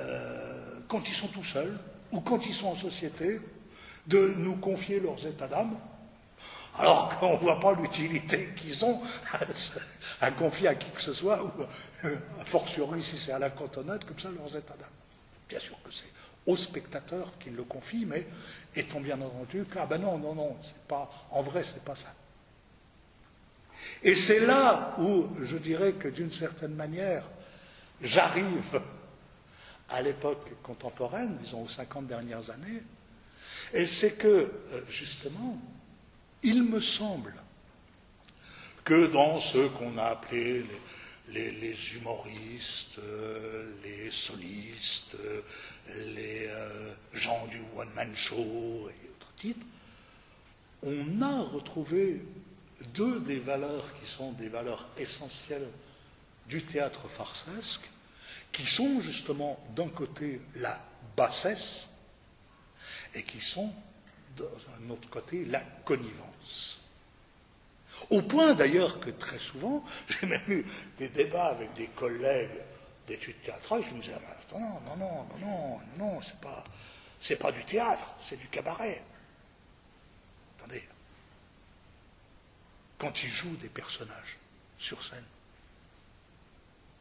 euh, quand ils sont tout seuls, ou quand ils sont en société, de nous confier leurs états d'âme, alors [laughs] qu'on ne voit pas l'utilité qu'ils ont à, confier à qui que ce soit, ou a fortiori si c'est à la cantonade, comme ça, leurs états d'âme. Bien sûr que c'est aux spectateurs qui le confient, mais étant bien entendu que, ah ben non, non, non, c'est pas, en vrai, c'est pas ça. Et c'est là où je dirais que d'une certaine manière, j'arrive à l'époque contemporaine, disons aux 50 dernières années, et c'est que, euh, justement, il me semble que dans ce qu'on a appelé les, humoristes, euh, les solistes, les euh, gens du one-man show et autres types, on a retrouvé deux des valeurs qui sont des valeurs essentielles du théâtre farcesque, qui sont justement d'un côté la bassesse et qui sont d'un autre côté la connivence. Au point d'ailleurs que très souvent, [laughs] j'ai même eu des débats avec des collègues d'études théâtrales qui me disaient non, non, non, non, non, non, c'est pas, c'est pas du théâtre, c'est du cabaret. Attendez. Quand ils jouent des personnages sur scène,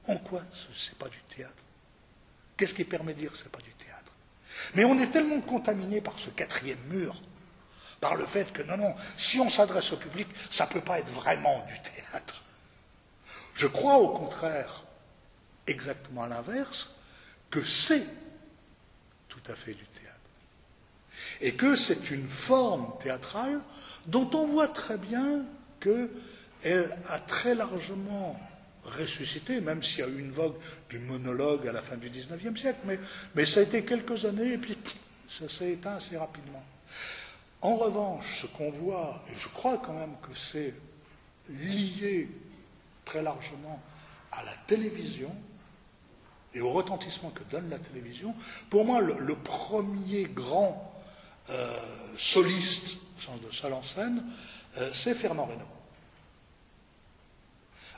en quoi c'est pas du théâtre? Qu'est-ce qui permet de dire que c'est pas du théâtre? Mais on est tellement contaminé par ce quatrième mur, par le fait que non, non, si on s'adresse au public, ça ne peut pas être vraiment du théâtre. Je crois au contraire, exactement à l'inverse, que c'est tout à fait du théâtre. Et que c'est une forme théâtrale dont on voit très bien qu'elle a très largement ressuscité, même s'il y a eu une vogue du monologue à la fin du XIXe siècle, mais, ça a été quelques années et puis ça s'est éteint assez rapidement. En revanche, ce qu'on voit, et je crois quand même que c'est lié très largement à la télévision et au retentissement que donne la télévision, pour moi, le, premier grand euh, soliste, au sens de seul en scène, c'est Fernand Reynaud.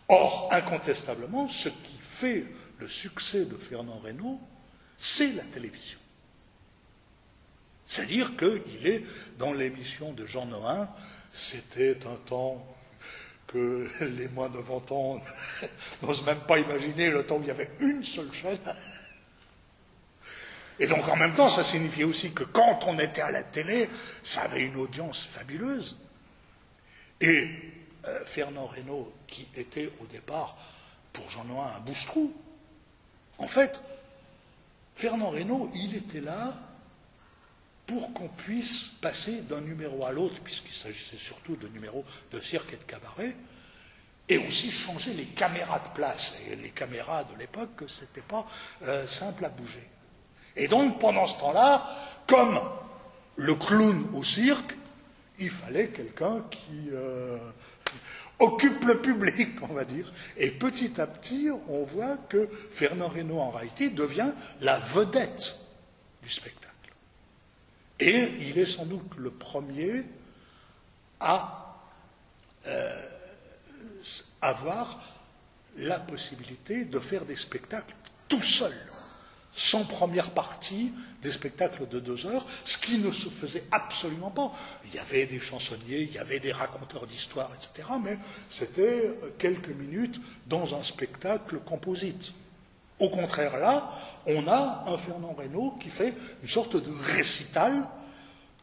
Or, incontestablement, ce qui fait le succès de Fernand Reynaud, c'est la télévision. C'est-à-dire qu'il est dans l'émission de Jean Noin, c'était un temps que [laughs] les moins de 20 ans [laughs] n'osent même pas imaginer le temps où il y avait une seule chaîne. Et donc en même temps, ça signifiait aussi que quand on était à la télé, ça avait une audience fabuleuse. Et euh, Fernand Reynaud, qui était au départ, pour Jean Noin, un bouche-trou, en fait, Fernand Reynaud, il était là pour qu'on puisse passer d'un numéro à l'autre, puisqu'il s'agissait surtout de numéros de cirque et de cabaret, et aussi changer les caméras de place. Et les caméras de l'époque, ce n'était pas euh, simple à bouger. Et donc, pendant ce temps-là, comme le clown au cirque, il fallait quelqu'un qui euh, occupe le public, on va dire. Et petit à petit, on voit que Fernand Reynaud, en réalité, devient la vedette du spectacle. Et il est sans doute le premier à euh, avoir la possibilité de faire des spectacles tout seul, sans première partie, des spectacles de deux heures, ce qui ne se faisait absolument pas. Il y avait des chansonniers, il y avait des raconteurs d'histoires, etc., mais c'était quelques minutes dans un spectacle composite. Au contraire, là, on a un Fernand Reynaud qui fait une sorte de récital,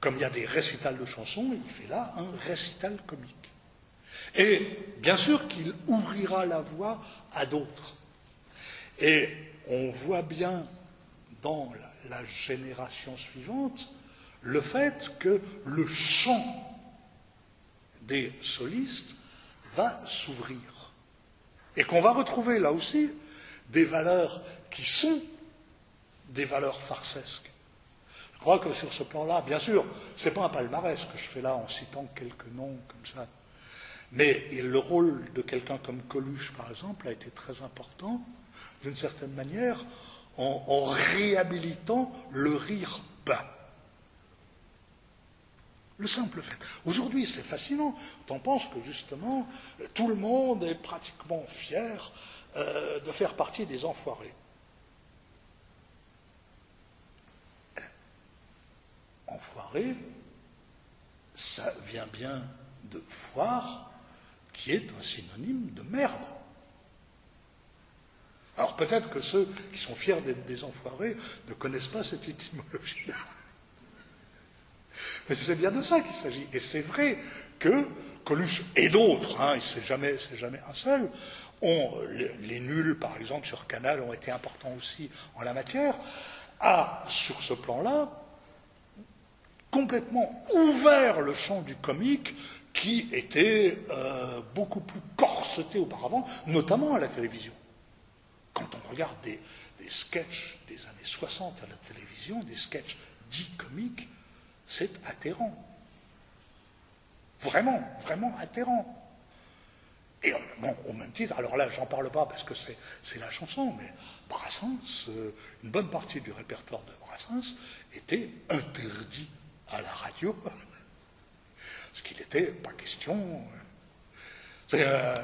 comme il y a des récitals de chansons, il fait là un récital comique. Et bien sûr qu'il ouvrira la voie à d'autres. Et on voit bien dans la, génération suivante le fait que le champ des solistes va s'ouvrir. Et qu'on va retrouver là aussi des valeurs qui sont des valeurs farcesques. Je crois que sur ce plan-là, bien sûr, ce n'est pas un palmarès que je fais là en citant quelques noms comme ça. Mais le rôle de quelqu'un comme Coluche, par exemple, a été très important, d'une certaine manière, en, réhabilitant le rire bas. Le simple fait. Aujourd'hui, c'est fascinant. On pense que justement, tout le monde est pratiquement fier euh, de faire partie des enfoirés. Enfoiré, ça vient bien de foire, qui est un synonyme de merde. Alors peut-être que ceux qui sont fiers d'être des enfoirés ne connaissent pas cette étymologie-là. Mais c'est bien de ça qu'il s'agit. Et c'est vrai que Coluche et d'autres, hein, c'est jamais, jamais un seul, les, nuls, par exemple, sur Canal, ont été importants aussi en la matière, a, sur ce plan-là, complètement ouvert le champ du comique qui était euh, beaucoup plus corseté auparavant, notamment à la télévision. Quand on regarde des, des sketchs des années 60 à la télévision, des sketchs dits comiques, c'est atterrant. Vraiment, vraiment atterrant. Et bon, au même titre, alors là, j'en parle pas parce que c'est la chanson, mais Brassens, euh, une bonne partie du répertoire de Brassens était interdit à la radio, [laughs] parce qu'il n'était pas question. C'est euh,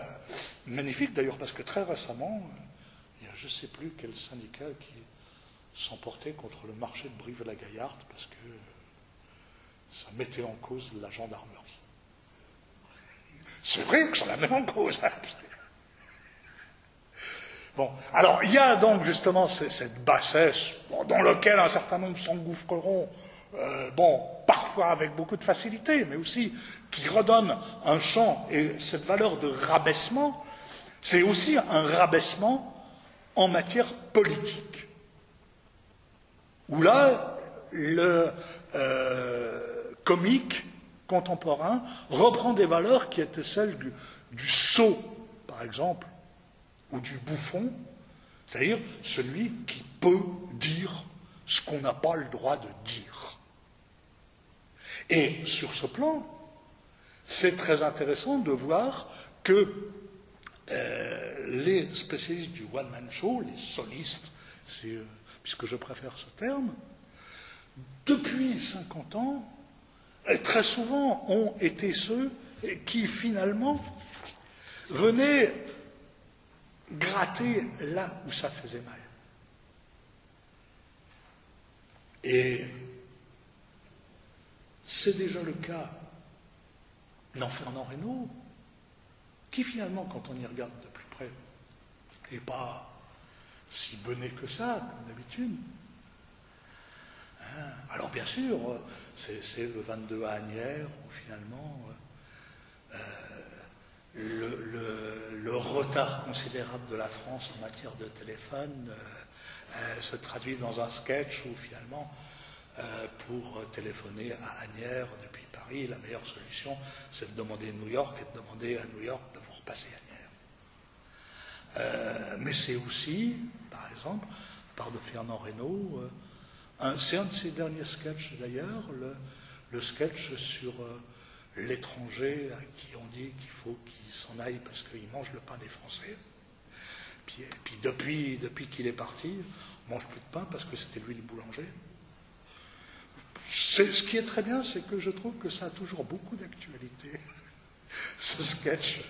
magnifique d'ailleurs, parce que très récemment, je ne sais plus quel syndicat qui s'emportait contre le marché de Brive-la-Gaillarde, parce que ça mettait en cause la gendarmerie. C'est vrai que ça la met en cause. Bon, alors il y a donc justement cette bassesse dans laquelle un certain nombre s'engouffreront, euh, bon, parfois avec beaucoup de facilité, mais aussi qui redonne un champ et cette valeur de rabaissement, c'est aussi un rabaissement en matière politique, où là, le euh, comique contemporain reprend des valeurs qui étaient celles du, du sot, par exemple, ou du bouffon, c'est-à-dire celui qui peut dire ce qu'on n'a pas le droit de dire. Et sur ce plan, c'est très intéressant de voir que les spécialistes du one-man show, les solistes, euh, puisque je préfère ce terme, depuis 50 ans, très souvent ont été ceux qui finalement venaient gratter là où ça faisait mal. Et c'est déjà le cas dans Fernand Reynaud, qui finalement, quand on y regarde de plus près, n'est pas si bené que ça, comme d'habitude. Hein? Alors bien sûr, c'est le 22 à Agnières où finalement euh, le, retard considérable de la France en matière de téléphone euh, euh, se traduit dans un sketch où finalement, pour téléphoner à Agnières depuis Paris, la meilleure solution, c'est de demander New York et de demander à New York de repasser Agnières. mais c'est aussi, par exemple, par de Fernand Reynaud, c'est un de ses derniers sketchs d'ailleurs, le, sketch sur euh, l'étranger à qui on dit qu'il faut qu'il s'en aille parce qu'il mange le pain des Français. Puis, puis depuis, depuis qu'il est parti, on mange plus de pain parce que c'était lui le boulanger. Ce qui est très bien, c'est que je trouve que ça a toujours beaucoup d'actualité, [laughs] ce sketch.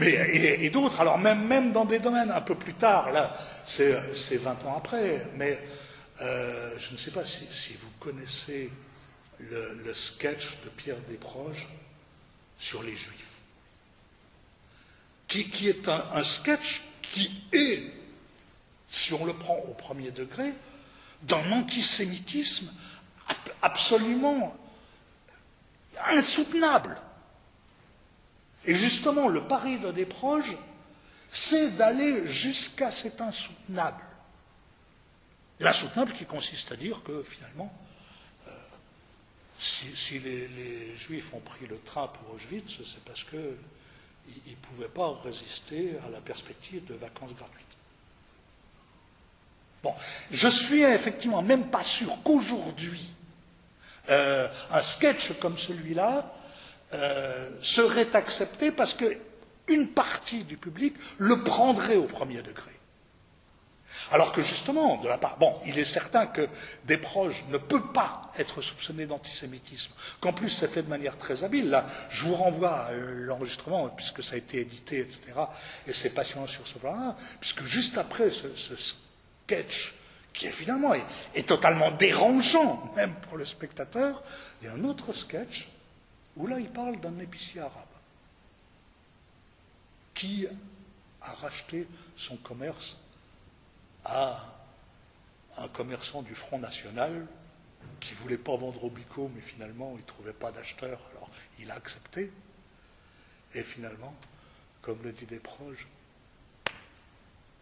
Et, d'autres, alors même, même dans des domaines un peu plus tard, là, c'est 20 ans après, mais euh, je ne sais pas si, vous connaissez le, sketch de Pierre Desproges sur les Juifs, qui, est un, sketch qui est, si on le prend au premier degré, d'un antisémitisme absolument insoutenable. Et justement, le pari de Desproges, c'est d'aller jusqu'à cet insoutenable. L'insoutenable qui consiste à dire que finalement, euh, si, les, Juifs ont pris le train pour Auschwitz, c'est parce qu'ils ne pouvaient pas résister à la perspective de vacances gratuites. Bon, je suis effectivement même pas sûr qu'aujourd'hui, euh, un sketch comme celui-là euh, serait accepté parce qu'une partie du public le prendrait au premier degré. Alors que justement, de la part, bon, il est certain que des proches ne peut pas être soupçonné d'antisémitisme, qu'en plus c'est fait de manière très habile. Là, je vous renvoie à l'enregistrement, puisque ça a été édité, etc., et c'est passionnant sur ce plan-là, puisque juste après ce, sketch, qui est, est, totalement dérangeant, même pour le spectateur, il y a un autre sketch où là il parle d'un épicier arabe qui a racheté son commerce à un commerçant du Front National qui ne voulait pas vendre au bico, mais finalement il ne trouvait pas d'acheteur, alors il a accepté. Et finalement, comme le dit Desproges,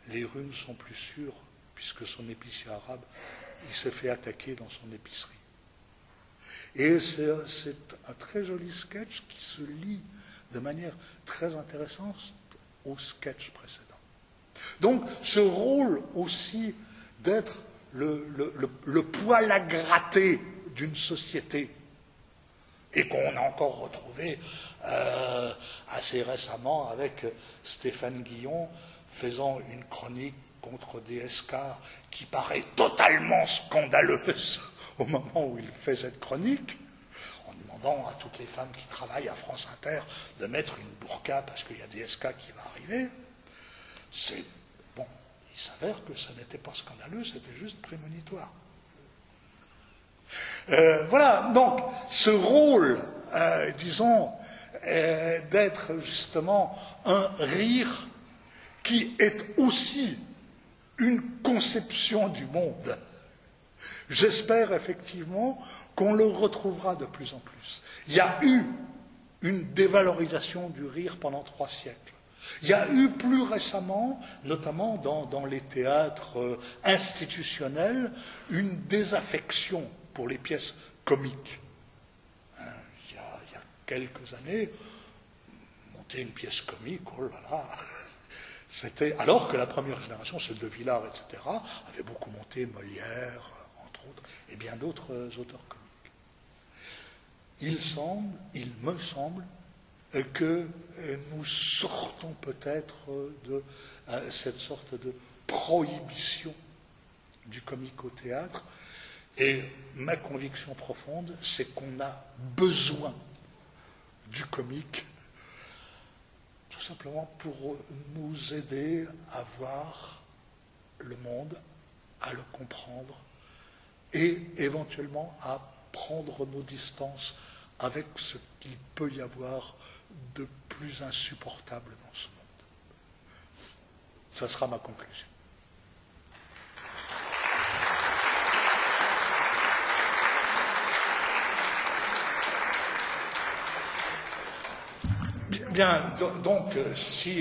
les rues ne sont plus sûres, puisque son épicier arabe, il s'est fait attaquer dans son épicerie. C'est un très joli sketch qui se lit de manière très intéressante au sketch précédent. Donc ce rôle aussi d'être le, poil à gratter d'une société, et qu'on a encore retrouvé euh, assez récemment avec Stéphane Guillon faisant une chronique contre DSK qui paraît totalement scandaleuse [laughs] au moment où il fait cette chronique, en demandant à toutes les femmes qui travaillent à France Inter de mettre une burqa parce qu'il y a DSK qui va arriver. C'est bon, il s'avère que ça n'était pas scandaleux, c'était juste prémonitoire. Euh, voilà, donc ce rôle, euh, disons, euh, d'être justement un rire qui est aussi une conception du monde. J'espère effectivement qu'on le retrouvera de plus en plus. Il y a eu une dévalorisation du rire pendant trois siècles. Il y a eu plus récemment, notamment dans, les théâtres euh, institutionnels, une désaffection pour les pièces comiques. Hein, il, y a, quelques années, monter une pièce comique, oh là là, c'était alors que la première génération, celle de Villard, etc., avait beaucoup monté Molière, entre autres, et bien d'autres euh, auteurs comiques. Il semble, il me semble, que nous sortons peut-être de cette sorte de prohibition du comique au théâtre. Et ma conviction profonde, c'est qu'on a besoin du comique tout simplement pour nous aider à voir le monde, à le comprendre et éventuellement à prendre nos distances avec ce qu'il peut y avoir de plus insupportable dans ce monde. Ça sera ma conclusion. Bien, donc, si